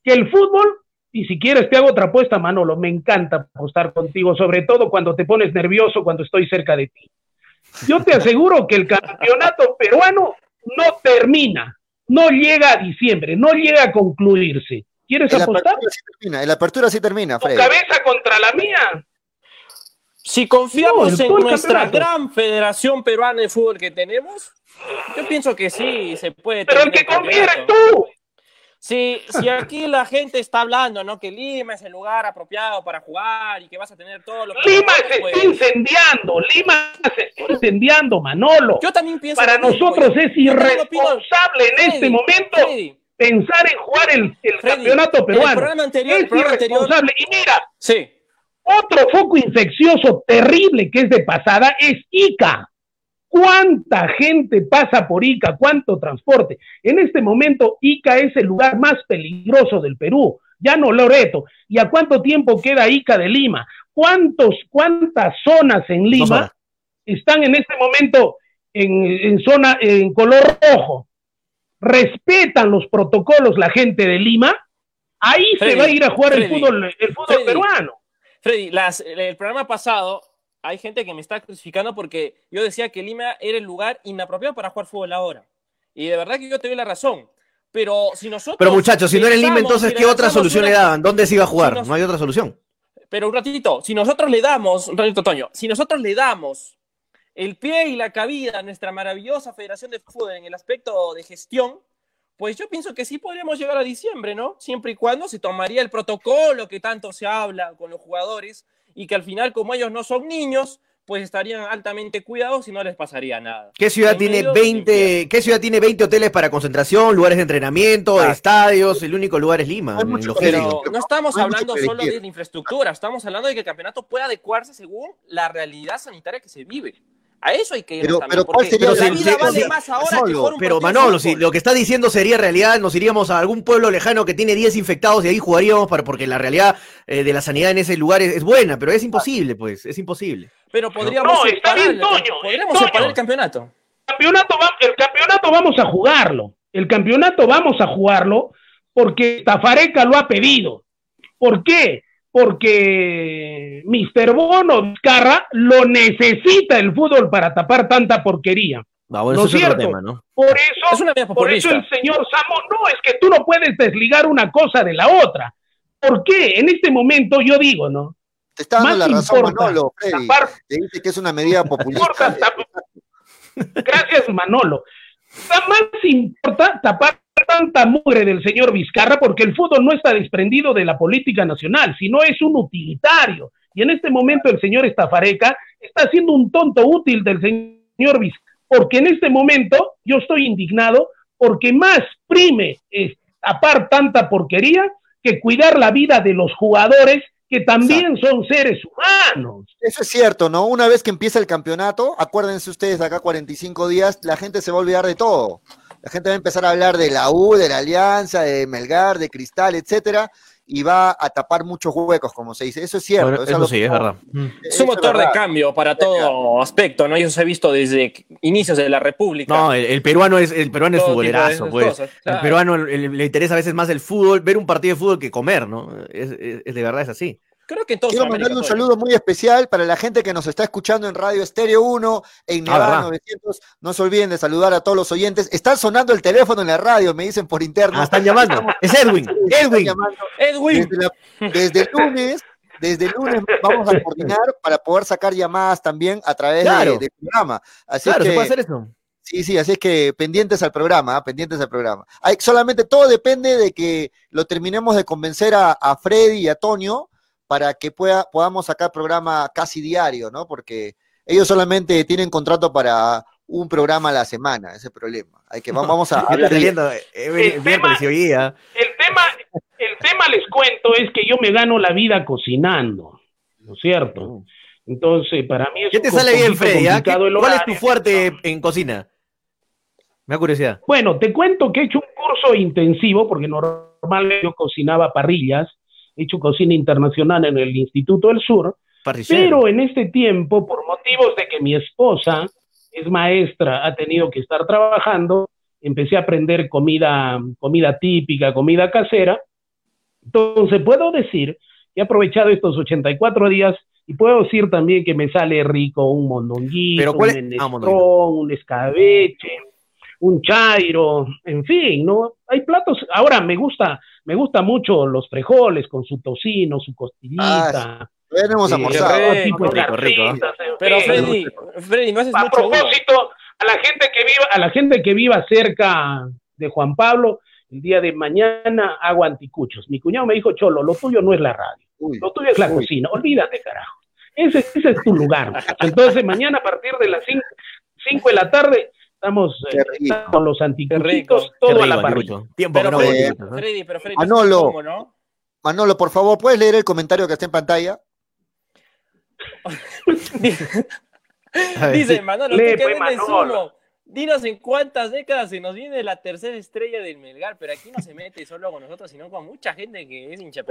que el fútbol, y si quieres te hago otra apuesta, Manolo, me encanta apostar contigo, sobre todo cuando te pones nervioso cuando estoy cerca de ti. Yo te aseguro que el campeonato peruano no termina, no llega a diciembre, no llega a concluirse. ¿Quieres apostar? sí termina, la apertura sí termina, Fred. cabeza contra la mía. Si confiamos en nuestra gran Federación Peruana de Fútbol que tenemos, yo pienso que sí se puede. Pero el que confía eres tú. Si, si aquí la gente está hablando, ¿no? Que Lima es el lugar apropiado para jugar y que vas a tener todo lo que... Lima se está pues. incendiando, Lima se está incendiando, Manolo. Yo también pienso... Para nosotros es irresponsable en este momento pensar en jugar el, campeonato peruano. El programa anterior, es irresponsable. Y mira, sí. otro foco infeccioso terrible que es de pasada es Ica. ¿Cuánta gente pasa por Ica? ¿Cuánto transporte? En este momento, Ica es el lugar más peligroso del Perú, ya no Loreto. ¿Y a cuánto tiempo queda Ica de Lima? ¿Cuántos, ¿Cuántas zonas en Lima están en este momento en, en zona en color rojo? Respetan los protocolos la gente de Lima, ahí se va a ir a jugar el fútbol, el fútbol peruano. Freddy, el programa pasado hay gente que me está crucificando porque yo decía que Lima era el lugar inapropiado para jugar fútbol ahora. Y de verdad que yo te doy la razón. Pero si nosotros. Pero muchachos, si no era en Lima, entonces, ¿qué otra solución le daban? ¿Dónde se iba a jugar? no hay otra solución. Pero un ratito, si nosotros le damos, un ratito, Toño, si nosotros le damos el pie y la cabida a nuestra maravillosa Federación de Fútbol en el aspecto de gestión, pues yo pienso que sí podríamos llegar a diciembre, ¿no? Siempre y cuando se tomaría el protocolo que tanto se habla con los jugadores y que al final, como ellos no son niños, pues estarían altamente cuidados y no les pasaría nada. ¿Qué ciudad tiene 20, ¿qué ciudad tiene 20 hoteles para concentración, lugares de entrenamiento, estadios? El único lugar es Lima. Pero no estamos hablando solo de la infraestructura, estamos hablando de que el campeonato pueda adecuarse según la realidad sanitaria que se vive. A eso hay que ir. Pero, pero ¿cuál sería la vida vale más ahora que por un Pero Manolo, si lo que está diciendo sería realidad, nos iríamos a algún pueblo lejano que tiene 10 infectados y ahí jugaríamos para, porque la realidad eh, de la sanidad en ese lugar es, buena, pero es imposible, pues, es imposible. Pero podríamos no, está bien, Toño, podríamos separar el campeonato. campeonato el campeonato vamos a jugarlo. El campeonato vamos a jugarlo porque Tafareca lo ha pedido. ¿Por qué? Porque Mr. Bono Vizcarra lo necesita el fútbol para tapar tanta porquería. Ah, ¿No es cierto? Por eso, por eso el señor Samo, no, es que tú no puedes desligar una cosa de la otra. ¿Por qué? En este momento yo digo, ¿no? Te está dando la razón, Manolo, Freddy. Te dice que es una medida populista. Gracias, Manolo. Más importa tapar tanta mugre del señor Vizcarra porque el fútbol no está desprendido de la política nacional, sino es un utilitario. Y en este momento el señor Estafareca está siendo un tonto útil del señor Vizcarra, porque en este momento yo estoy indignado porque más prime tapar tanta porquería que cuidar la vida de los jugadores que también son seres humanos. Eso es cierto, ¿no? Una vez que empieza el campeonato, acuérdense ustedes, acá 45 días, la gente se va a olvidar de todo. La gente va a empezar a hablar de la U, de la Alianza, de Melgar, de Cristal, etcétera, y va a tapar muchos huecos, como se dice. Eso es cierto. eso, sí, es verdad. Es un motor de cambio para todo aspecto, ¿no? Y eso se ha visto desde inicios de la República. No, el, peruano es el peruano es futbolerazo, pues. El peruano le interesa a veces más el fútbol, ver un partido de fútbol que comer, ¿no? es de verdad es así. Creo que Quiero mandarle un saludo muy especial para la gente que nos está escuchando en Radio Estéreo 1, en ah, Nevada 900. No se olviden de saludar a todos los oyentes. Está sonando el teléfono en la radio, me dicen por interno. Ah, están llamando. es Edwin. Edwin. Edwin. Desde, el lunes, desde el lunes vamos a coordinar para poder sacar llamadas también a través del programa. Así claro, que, se puede hacer eso. Sí, sí, así es que pendientes al programa, ¿ah? pendientes al programa. Hay, solamente todo depende de que lo terminemos de convencer a, a Freddy y a Tonio para que pueda, podamos sacar programa casi diario, ¿no? Porque ellos solamente tienen contrato para un programa a la semana, ese es el problema. Hay que, vamos a hablar el, tema, el, tema, el tema, les cuento, es que yo me gano la vida cocinando, ¿no es cierto? Mm. Entonces, para mí es ¿Qué te sale bien, Freddy? Ah? ¿Cuál es tu fuerte en cocina? Me da curiosidad. Bueno, te cuento que he hecho un curso intensivo, porque normalmente yo cocinaba parrillas, hecho cocina internacional en el Instituto del Sur, pero en este tiempo, por motivos de que mi esposa es maestra, ha tenido que estar trabajando, empecé a aprender comida, comida típica, comida casera. Entonces, puedo decir que he aprovechado estos 84 días y puedo decir también que me sale rico un mondonguito, un ah, un escabeche, un chairo, en fin, ¿no? Hay platos, ahora me gusta, me gusta mucho los frijoles con su tocino, su costillita. Ah, tenemos sí, rico, rico, Pero Freddy, Freddy, no haces a propósito, a la gente que viva, a la gente que viva cerca de Juan Pablo, el día de mañana hago anticuchos. Mi cuñado me dijo, Cholo, lo tuyo no es la radio, lo tuyo es la cocina, olvídate, carajo. Ese, ese, es tu lugar. Entonces, mañana a partir de las 5 de la tarde Estamos, eh, con los anticuchos, todo a la parrilla. Tiempo pero, no Freddy, pero Freddy, Manolo, ¿no? Manolo, por favor, ¿puedes leer el comentario que está en pantalla? Dice Manolo, ¿qué pues, vendes uno? Dinos en cuántas décadas se nos viene la tercera estrella del Melgar, pero aquí no se mete solo con nosotros, sino con mucha gente que es hincha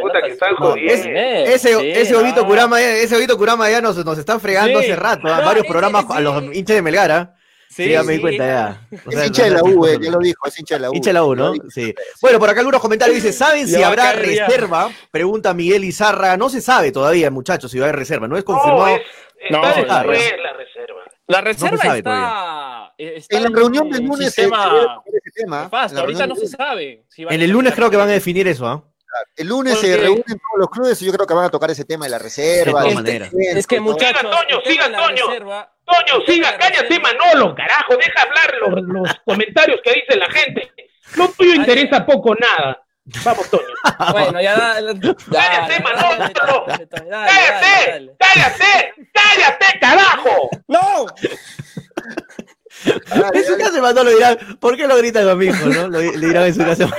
ese, ese, ese Obito Kurama, ese Kurama ya nos, nos están fregando hace rato, ¿ah? varios programas a los hinchas de Melgar, ¿ah? Sí, ya me di cuenta ya. es hincha de la U, eh, ya lo dijo, es hincha de la U. Hincha de la U, ¿no? Sí. Bueno, por acá algunos comentarios dice, ¿saben si habrá reserva? Pregunta Miguel Izarra. No se sabe todavía, muchachos, si va a haber reserva. No es confirmado. No, es, la reserva. La reserva está, está, En la reunión del lunes sistema, ese tema. ahorita no se sabe. Si en el lunes creo que van a definir eso, ¿ah? El lunes se reúnen todos los clubes y yo creo que van a tocar ese tema de la reserva. De todas Es que muchachos, siga Toño, siga Toño. Toño, siga, cállate Manolo, carajo, deja hablar los, los comentarios que dice la gente. No tuyo interesa poco nada. Vamos, Toño. Bueno, ya Cállate, Manolo. Cállate, cállate, cállate, carajo. No. En su casa Manolo dirán, ¿por qué lo gritan conmigo? ¿no? le dirán en su casa.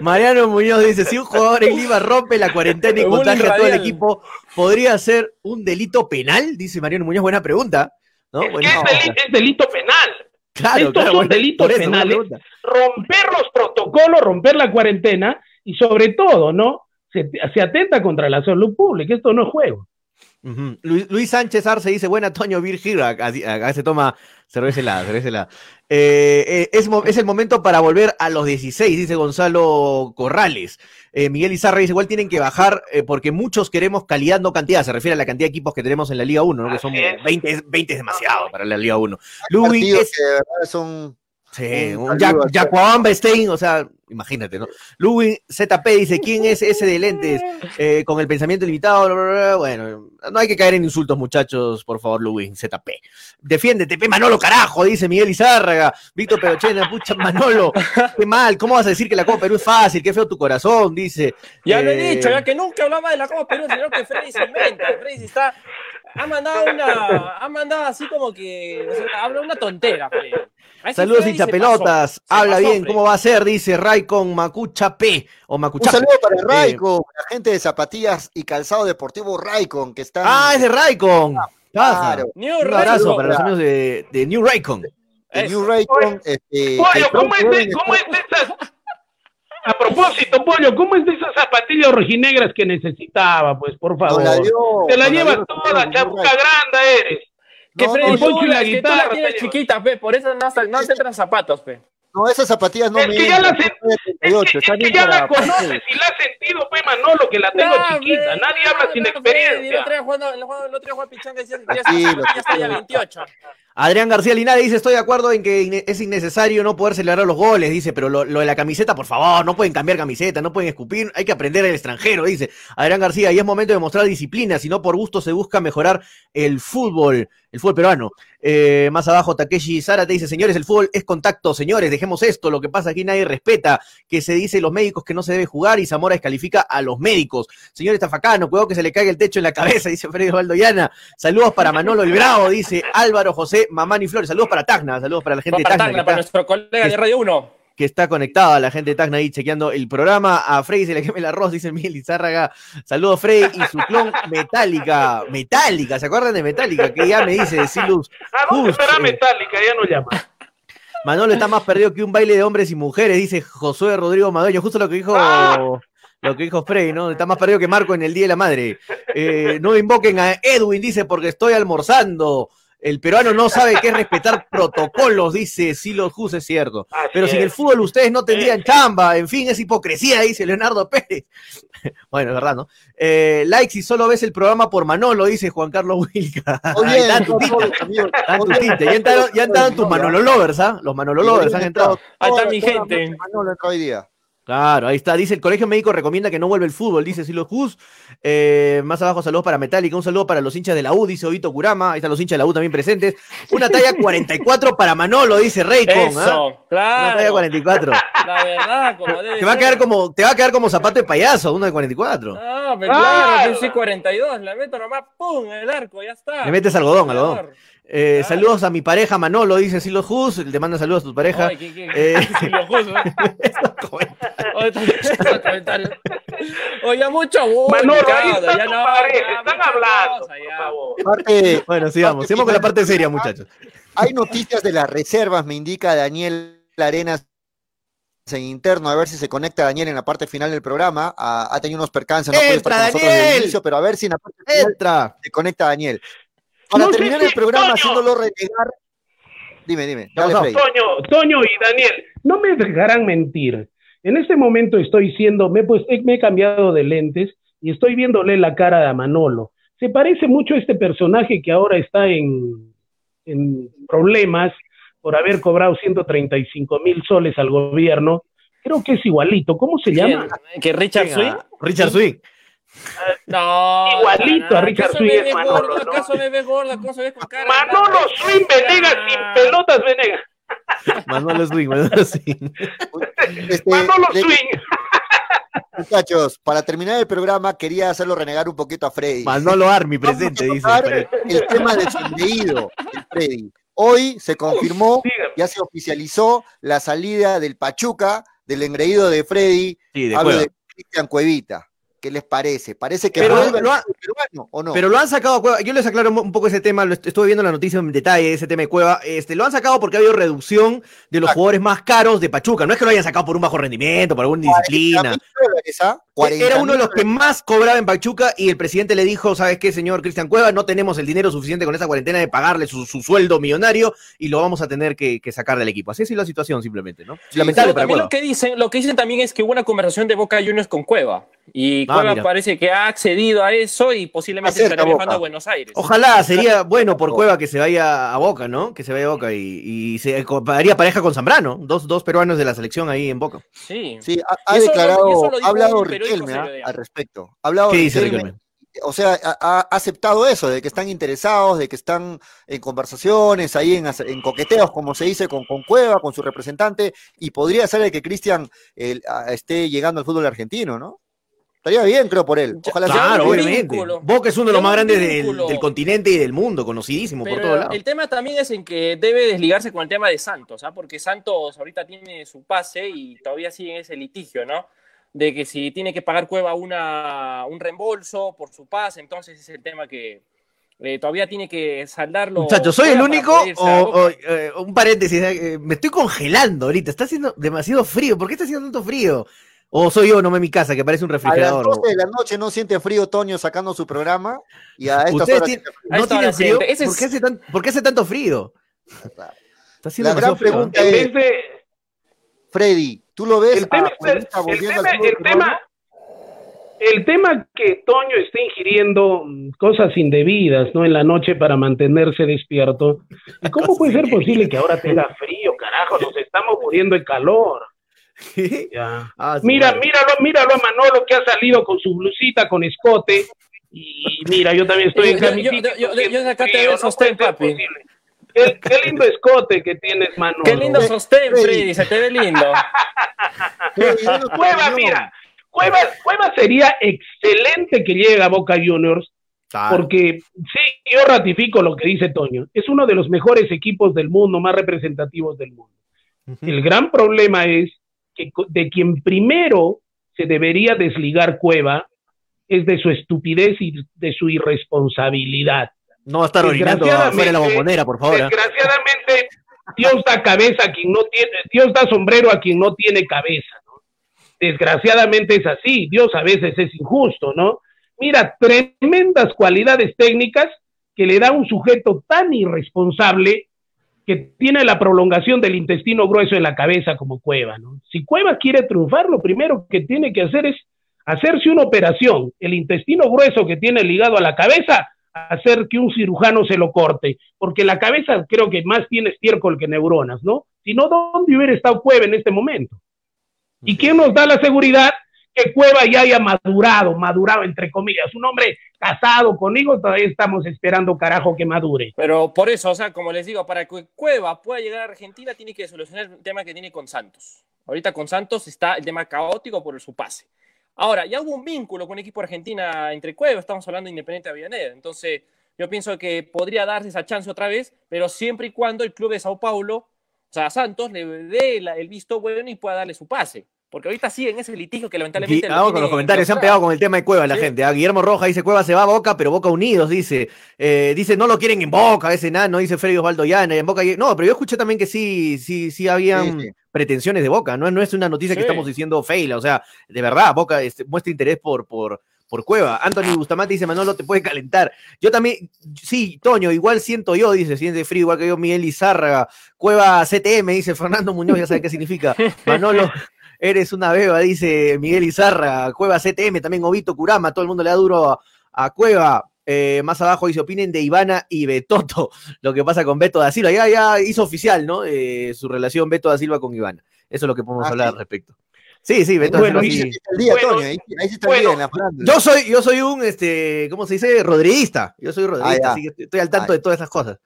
Mariano Muñoz dice: si un jugador en Lima rompe la cuarentena y contagia a todo el equipo, ¿podría ser un delito penal? Dice Mariano Muñoz, buena pregunta. ¿no? Es, delito, penal. Claro, Estos son delitos penales. Romper los protocolos, romper la cuarentena y sobre todo, ¿no? Se, se atenta contra la salud pública. Esto no es juego. Luis, Sánchez Arce dice, buena Toño Virgil, acá, se toma cerveza helada, cerveza helada. Eh, eh, es, es, el momento para volver a los 16, dice Gonzalo Corrales. Eh, Miguel Izarra dice, igual tienen que bajar porque muchos queremos calidad, no cantidad, se refiere a la cantidad de equipos que tenemos en la Liga 1, ¿no? que son 20, 20 es demasiado para la Liga 1. Luis es... son Sí, un Jack, Stein, o sea, imagínate, ¿no? Luwin ZP dice, ¿quién es ese de lentes eh, con el pensamiento limitado? Bueno, no hay que caer en insultos, muchachos, por favor, Luwin ZP. Defiéndete. Manolo, carajo, dice Miguel Izárraga. Víctor Perochena, pucha, Manolo, qué mal, ¿cómo vas a decir que la Copa Perú es fácil? Qué feo tu corazón, dice. Ya lo he dicho, ya que nunca hablaba de la Copa Perú, sino que Freddy se inventa. Freddy está ha mandado una, ha mandado así como que, habla una tontera, Freddy. Saludos hinchapelotas, habla bien, ¿cómo va a ser? Dice Raikon Macucha P o Macucha. Un saludo para eh, Raikon, la gente de zapatillas y calzado deportivo Raikon que está. Ah, es de Raikon. Claro. Un abrazo para los amigos de, de New Raikon. De New Raikon. Este, ¿cómo es, ¿cómo es A propósito, Pollo, ¿cómo es de esas zapatillas rojinegras que necesitaba? Pues, por favor. Te la llevas toda, chabuca grande eres. Que no, Freddy, no, la guitarra, tú la tienes chiquita, pe, por eso no, no te entran zapatos, pe. No, esas zapatillas no es que ya la, es que, es que ya la conoces y la has sentido, pues, Manolo, que la tengo chiquita. Nadie habla sin experiencia. El otro día jugando, el otro día jugando Pichanga decía que ya está ya 28. Adrián García Linares dice, estoy de acuerdo en que es innecesario no poder celebrar los goles, dice, pero lo, lo, de la camiseta, por favor, no pueden cambiar camiseta, no pueden escupir, hay que aprender el extranjero, dice Adrián García, y es momento de mostrar disciplina, si no por gusto se busca mejorar el fútbol, el fútbol peruano. Eh, más abajo, Takeshi Sara te dice, señores, el fútbol es contacto, señores, dejemos esto, lo que pasa aquí nadie respeta, que se dice los médicos que no se debe jugar y Zamora descalifica a los médicos. Señores Tafacano, cuidado que se le caiga el techo en la cabeza, dice Freddy Valdoyana. Saludos para Manolo el Bravo, dice Álvaro José Mamani Flores. Saludos para Tacna, saludos para la gente de Tacna. Para, nuestro colega de Radio 1 que está conectada, la gente de Tacna ahí chequeando el programa. A Frey se le queme el arroz, dice Miguel Izárraga. Saludos, Frey, y su clon Metálica. Metálica, ¿se acuerdan de Metálica? Que ya me dice Silus. ¿A dónde será eh, Metálica? Ya no llama. Manolo está más perdido que un baile de hombres y mujeres, dice Josué Rodrigo Madueño. Justo lo que dijo. ¡Ah! Lo que dijo Frey, ¿no? Está más perdido que Marco en el Día de la Madre. Eh, no invoquen a Edwin, dice, porque estoy almorzando. El peruano no sabe qué es respetar protocolos, dice Silo Jus, es cierto. Pero sin el fútbol ustedes no tendrían chamba. En fin, es hipocresía, dice Leonardo Pérez. bueno, es verdad, ¿no? Eh, like si solo ves el programa por Manolo, dice Juan Carlos Wilca. Oye, ya entraron, ya entraron tus Manolo Lovers, ¿ah? Los Manolo Lovers han entrado. Ahí está mi gente. Manolo hoy día. Claro, ahí está. Dice el Colegio Médico recomienda que no vuelva el fútbol, dice Silo Jus. Eh, más abajo, saludos para Metallica. Un saludo para los hinchas de la U, dice Ovito Kurama. Ahí están los hinchas de la U también presentes. Una talla 44 para Manolo, dice Raycon. ¿ah? Eso, claro. Una talla 44. La verdad, como debe te va a quedar como Te va a quedar como zapato de payaso, una de 44. No, pero claro, yo soy 42. Le meto nomás, ¡pum! El arco, ya está. Le metes algodón, algodón. Eh, saludos a mi pareja Manolo, dice Silo Hus. Le manda saludos a tu pareja. ¿qué, qué, eh, Silo Oye, mucho Manolo, ya no, pareja, están hablando. Parte, bueno, sigamos. Sigamos con la parte seria, muchachos. Hay noticias de las reservas, me indica Daniel Arenas en interno, a ver si se conecta Daniel en la parte final del programa. Ha, tenido unos percances, no puede estar con nosotros desde el inicio, pero a ver si en la parte final se conecta Daniel. Para terminar el programa, haciéndolo renegar. Dime, dime. Toño, Toño y Daniel, no me dejarán mentir. En este momento estoy siendo, me, pues, me he cambiado de lentes y estoy viéndole la cara a Manolo. Se parece mucho a este personaje que ahora está en, en problemas por haber cobrado 135 mil soles al gobierno. Creo que es igualito. ¿Cómo se llama? ¿Que Richard Swing? Richard Swing. No, Igualito a Richard Swing Manolo. ¿Acaso me ve gordo? ¿Acaso me con cara? Manolo Swing Venegas sin pelotas Venegas. Manolo Swing, Manolo Swing. Este, Manolo Swing. Muchachos, para terminar el programa quería hacerlo renegar un poquito a Freddy. Manolo Armi presente, dice. El tema de su engreído, Freddy. Hoy se confirmó, ya se oficializó la salida del Pachuca, del engreído de Freddy. Sí, de Hablo de Cristian Cuevita. ¿Qué les parece? ¿Parece que pero lo, peruano o no? Pero lo han sacado a Cueva. Yo les aclaro un poco ese tema, estuve viendo la noticia en detalle, ese tema de Cueva. Este, lo han sacado porque ha habido reducción de los jugadores más caros de Pachuca. No es que lo hayan sacado por un bajo rendimiento, por alguna disciplina. Era uno de los que más cobraba en Pachuca y el presidente le dijo, ¿sabes qué, señor Cristian Cueva? No tenemos el dinero suficiente con esa cuarentena de pagarle su, sueldo millonario y lo vamos a tener que, sacar del equipo. Así es la situación simplemente, ¿no? Lamentable para Lo que, dicen, lo que dicen también es que hubo una conversación de Boca Juniors con Cueva. Y ah, Cueva parece que ha accedido a eso y posiblemente estará viajando a Buenos Aires. Ojalá, sería bueno por Cueva que se vaya a Boca, ¿no? Que se vaya a Boca y, se haría pareja con Zambrano, dos, dos peruanos de la selección ahí en Boca. Sí, sí ha, declarado, ha hablado Riquelme ¿ah? al respecto. Ha hablado ¿Qué dice Riquelme? o sea, ha, aceptado eso, de que están interesados, de que están en conversaciones, ahí en, coqueteos, como se dice, con, con, Cueva, con su representante, y podría ser el que Cristian esté llegando al fútbol argentino, ¿no? Estaría bien, creo, por él. Ojalá claro, obviamente. Boca es uno de los más grandes del, continente y del mundo, conocidísimo por todos lados. El tema también es en que debe desligarse con el tema de Santos, ¿ah? porque Santos ahorita tiene su pase y todavía sigue en ese litigio, ¿no? De que si tiene que pagar Cueva una, un reembolso por su pase, entonces es el tema que, eh, todavía tiene que saldarlo. Muchachos, ¿soy el único o, eh, un paréntesis? Eh, me estoy congelando ahorita, está haciendo demasiado frío. ¿Por qué está haciendo tanto frío? O soy yo, no me mi casa, que parece un refrigerador. A las 12 de la noche no siente frío Toño sacando su programa. Y a estas horas no tiene frío. ¿Por, qué hace tanto frío? la gran pregunta es, Freddy, ¿tú lo ves? El tema, el, tema, que Toño está ingiriendo cosas indebidas, ¿no? En la noche para mantenerse despierto. ¿Cómo puede ser posible que ahora tenga frío, carajo? Nos estamos muriendo de calor. Ah, mira, míralo, míralo a Manolo que ha salido con su blusita con escote. Y mira, yo también estoy en camisita. Yo, yo, yo, acá te veo sostén, papi. Qué, qué, lindo escote que tienes, Manolo. Qué lindo sostén, Freddy, se te ve lindo. Cueva, mira, Cueva, Cueva sería excelente que llegue a Boca Juniors, porque sí, yo ratifico lo que dice Toño, es uno de los mejores equipos del mundo, más representativos del mundo. El gran problema es de quien primero se debería desligar Cueva es de su estupidez y de su irresponsabilidad. No va a estar orinando afuera la bombonera, por favor. ¿eh? Desgraciadamente, Dios da cabeza a quien no tiene, Dios da sombrero a quien no tiene cabeza, ¿no? Desgraciadamente es así, Dios a veces es injusto, ¿no? Mira, tremendas cualidades técnicas que le da un sujeto tan irresponsable que tiene la prolongación del intestino grueso en la cabeza como Cueva, ¿no? Si Cueva quiere triunfar, lo primero que tiene que hacer es hacerse una operación, el intestino grueso que tiene ligado a la cabeza, hacer que un cirujano se lo corte, porque la cabeza creo que más tiene estiércol que neuronas, ¿no? Si no, ¿dónde hubiera estado Cueva en este momento? ¿Y quién nos da la seguridad que Cueva ya haya madurado, madurado entre comillas? Un hombre casado conmigo, todavía estamos esperando carajo que madure. Pero por eso, o sea, como les digo, para que Cueva pueda llegar a Argentina, tiene que solucionar el tema que tiene con Santos. Ahorita con Santos está el tema caótico por su pase. Ahora, ya hubo un vínculo con el equipo argentina entre Cueva, estamos hablando de Independiente Avellaneda, entonces yo pienso que podría darse esa chance otra vez, pero siempre y cuando el club de Sao Paulo, o sea, Santos le dé el visto bueno y pueda darle su pase. Porque ahorita sí en ese litigio que lamentablemente. Vamos con los comentarios, se han pegado con el tema de Cueva la gente. ¿ah? Guillermo Roja dice: Cueva se va a Boca, pero Boca Unidos, dice. Eh, dice: no lo quieren en Boca, ese nano, dice Freddy Osvaldo Llana. En Boca. No, pero yo escuché también que sí, sí, sí habían pretensiones de Boca. No, no es una noticia que estamos diciendo fail. O sea, de verdad, Boca este, muestra interés por, por, por Cueva. Anthony Bustamante dice: Manolo, te puede calentar. Yo también, sí, Toño, igual siento yo, dice, siente frío, igual que yo, Miguel Izárraga. Cueva CTM, dice Fernando Muñoz, ya sabe qué significa. Manolo. Eres una beba, dice Miguel Izarra. Cueva CTM, también Obito Kurama, todo el mundo le da duro a, Cueva. Eh, más abajo dice, opinen de Ivana y Betoto, lo que pasa con Beto da Silva. Ya, ya hizo oficial, ¿no? Eh, su relación Beto da Silva con Ivana. Eso es lo que podemos ah, hablar al respecto. Sí, sí, Beto bueno, ahí, sí. Día, Toño, ahí, está el día en la yo soy, yo soy un, este, ¿cómo se dice? Rodriguista. Yo soy rodriguista, ah, así que estoy al tanto de todas esas cosas.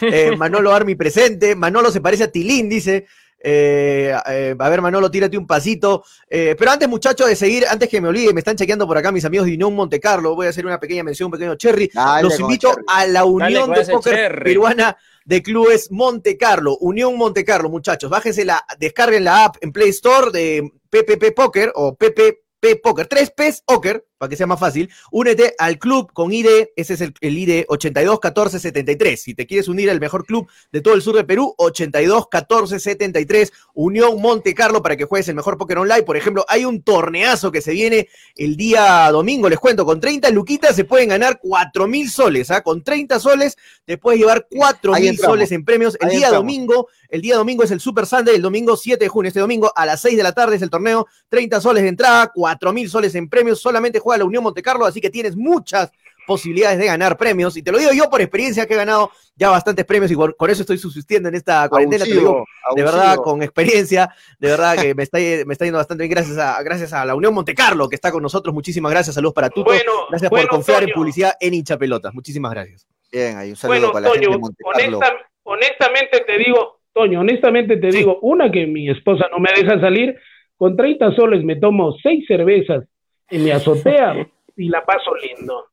Eh, Manolo Armi presente. Manolo se parece a Tilín, dice. Eh, eh, a ver, Manolo, tírate un pasito. Eh, pero antes, muchachos, de seguir, antes que me olvide, me están chequeando por acá mis amigos de Unión Monte Carlo. Voy a hacer una pequeña mención, un pequeño cherry. Los invito a la Unión de Póker Peruana de Clubes Monte Carlo. Unión Monte Carlo, muchachos. Bájense la, descarguen la app en Play Store de PPP Poker o PPP Poker. Tres P's Poker para que sea más fácil, únete al club con ID, ese es el, ID 821473. Si te quieres unir al mejor club de todo el sur de Perú, 821473, Unión Monte Carlo para que juegues el mejor póker online. Por ejemplo, hay un torneazo que se viene el día domingo, les cuento, con 30 luquitas se pueden ganar 4 mil soles, ¿ah? Con 30 soles te puedes llevar 4 mil soles en premios. El día domingo, el día domingo es el Super Sunday, el domingo 7 de junio, este domingo a las 6 de la tarde es el torneo, 30 soles de entrada, 4 mil soles en premios, solamente a la Unión Montecarlo, así que tienes muchas posibilidades de ganar premios. Y te lo digo yo por experiencia que he ganado ya bastantes premios y por, eso estoy subsistiendo en esta cuarentena. de verdad, con experiencia, de verdad que me está, me está yendo bastante bien gracias a, gracias a la Unión Montecarlo que está con nosotros. Muchísimas gracias. Saludos para todos. gracias por confiar en publicidad en hincha pelotas. Muchísimas gracias. Bien, hay un saludo para la gente de honestamente te digo, Toño, honestamente te digo, una que mi esposa no me deja salir, con 30 soles me tomo seis cervezas en mi azotea y la paso lindo.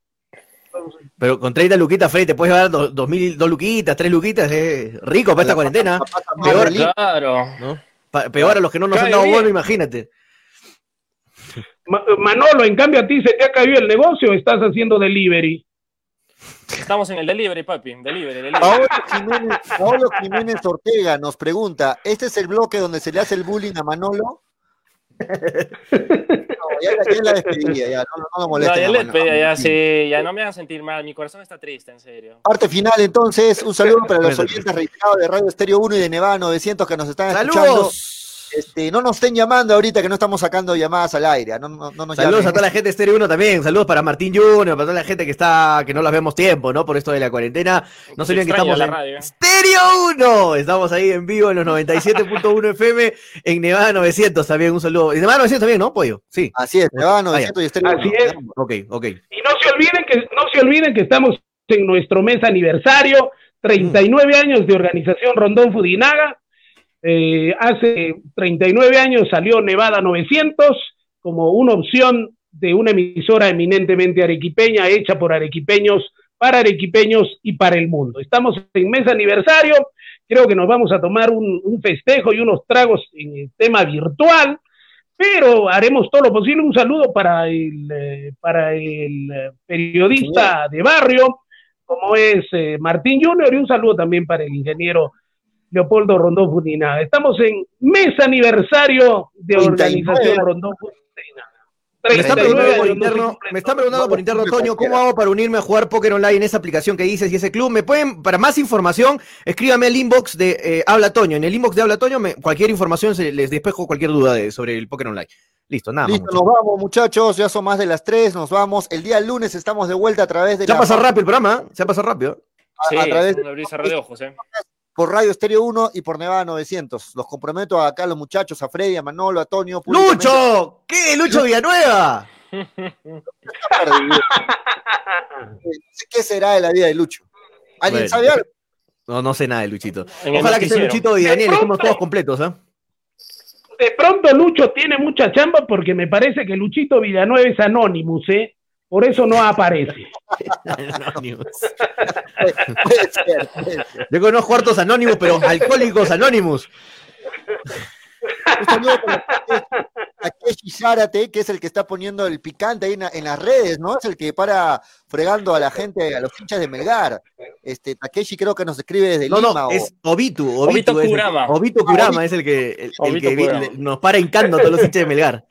Pero con 30 luquitas, Freddy, te puedes llevar dos, dos, mil, dos luquitas, tres luquitas, es rico para esta cuarentena. Peor, claro. peor a los que no nos han dado bueno, imagínate. Manolo, en cambio a ti se te ha caído el negocio, estás haciendo delivery. Estamos en el delivery, papi. Delivery, delivery. Paolo Jiménez Ortega nos pregunta: ¿Este es el bloque donde se le hace el bullying a Manolo? Ya, ya, la despedida, ya, no, no, no molesta. ya, despedida, ya, sí, ya no me hagan sentir mal, mi corazón está triste, en serio. Parte final, entonces, un saludo para los oyentes reiterados de Radio Estéreo 1 y de Nevada 900 que nos están ¡Saludos! escuchando. Este, no nos estén llamando ahorita que no estamos sacando llamadas al aire. No, no, no nos Saludos a toda la gente de Stereo 1 también. Saludos para Martín Junior, para toda la gente que está, que no las vemos tiempo, ¿no? Por esto de la cuarentena. No se olviden que estamos en radio. Stereo 1. Estamos ahí en vivo en los 97.1 FM en Nevada 900 también. Un saludo. En Nevada 900 también, ¿no, Pollo? Sí. Así es, Nevada 900 y Stereo 1. Así es. Ok, ok. Y no se olviden que, no se olviden que estamos en nuestro mes aniversario. 39 mm. años de organización Rondón Fudinaga eh, hace 39 años salió Nevada 900 como una opción de una emisora eminentemente arequipeña, hecha por arequipeños, para arequipeños y para el mundo. Estamos en mes aniversario, creo que nos vamos a tomar un, festejo y unos tragos en el tema virtual, pero haremos todo lo posible. Un saludo para el, eh, para el eh, periodista de barrio, como es Martín Junior, y un saludo también para el ingeniero Leopoldo Rondón Fundina. Estamos en mes aniversario de organización Rondón Fundina. Me están, preguntando por interno, me están preguntando por interno, Toño, ¿cómo hago para unirme a jugar Poker Online en esa aplicación que dices y ese club? Me pueden, para más información, escríbame al inbox de eh, Habla Toño. En el inbox de Habla Toño, cualquier información se, les despejo cualquier duda de, sobre el Poker Online. Listo, nada. Listo, nos vamos, muchachos. Ya son más de las tres. Nos vamos. El día lunes estamos de vuelta a través de. Se ha pasado rápido el programa. ¿eh? Se ha pasado rápido. Sí, a, través de. de ojos, ¿eh? Por Radio Estéreo 1 y por Nevada 900. Los comprometo acá a los muchachos, a Freddy, a Manolo, a Toño. ¡Lucho! ¿Qué? ¡Lucho Villanueva! ¿Qué será de la vida de Lucho? ¿Alguien sabe algo? No, no sé nada de Luchito. Ojalá que sea Luchito y Daniel, estemos todos completos, ¿eh? De pronto Lucho tiene mucha chamba porque me parece que Luchito Villanueva es Anonymous, ¿eh? Por eso no aparece. Yo conozco cuartos anónimos, pero alcohólicos anónimos. Un saludo para Takeshi Zárate, que es el que está poniendo el picante ahí en, las redes, ¿no? Es el que para fregando a la gente, a los hinchas de Melgar. Este, Takeshi creo que nos escribe desde no, Lima. No, es Obitu. Obitu, Kurama. Obito Kurama es el que, el, que nos para hincando a todos los hinchas de Melgar.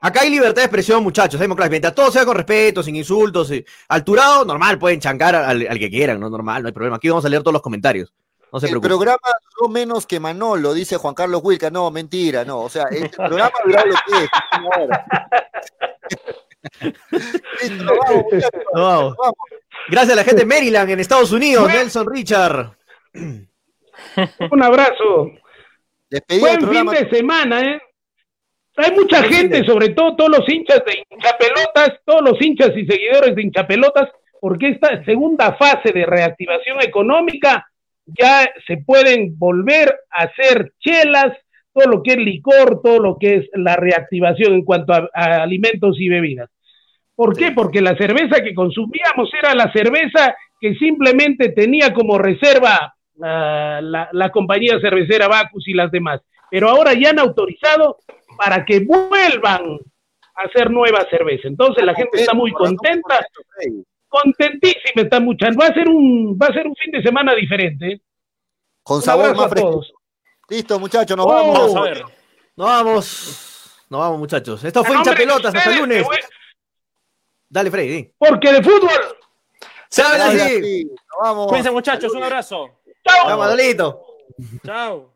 Acá hay libertad de expresión, muchachos, democracia. Mientras todo sea con respeto, sin insultos, alturado, normal, pueden chancar al, que quieran, no normal, no hay problema. Aquí vamos a leer todos los comentarios. No se el programa duró menos que Manolo, dice Juan Carlos Wilca. No, mentira, no. O sea, el programa duró lo que es, vamos, Gracias a la gente de Maryland, en Estados Unidos, Nelson Richard. Un abrazo. Buen fin de semana, ¿eh? Hay mucha gente, sobre todo todos los hinchas de hinchapelotas, todos los hinchas y seguidores de hinchapelotas, porque esta segunda fase de reactivación económica ya se pueden volver a hacer chelas, todo lo que es licor, todo lo que es la reactivación en cuanto a, alimentos y bebidas. ¿Por qué? Porque la cerveza que consumíamos era la cerveza que simplemente tenía como reserva la, la compañía cervecera Bacus y las demás. Pero ahora ya han autorizado para que vuelvan a hacer nueva cerveza. Entonces la gente está muy contenta, contentísima está mucha. Va a ser un, va a ser un fin de semana diferente. Con sabor más fresco. Listo, muchachos, nos vamos. Vamos a ver. Nos vamos. Nos vamos, muchachos. Esto fue hincha pelotas hasta el lunes. Dale, Freddy. Porque de fútbol. Se habla así. Vamos. Cuídense, muchachos. Un abrazo. Chao. Chao.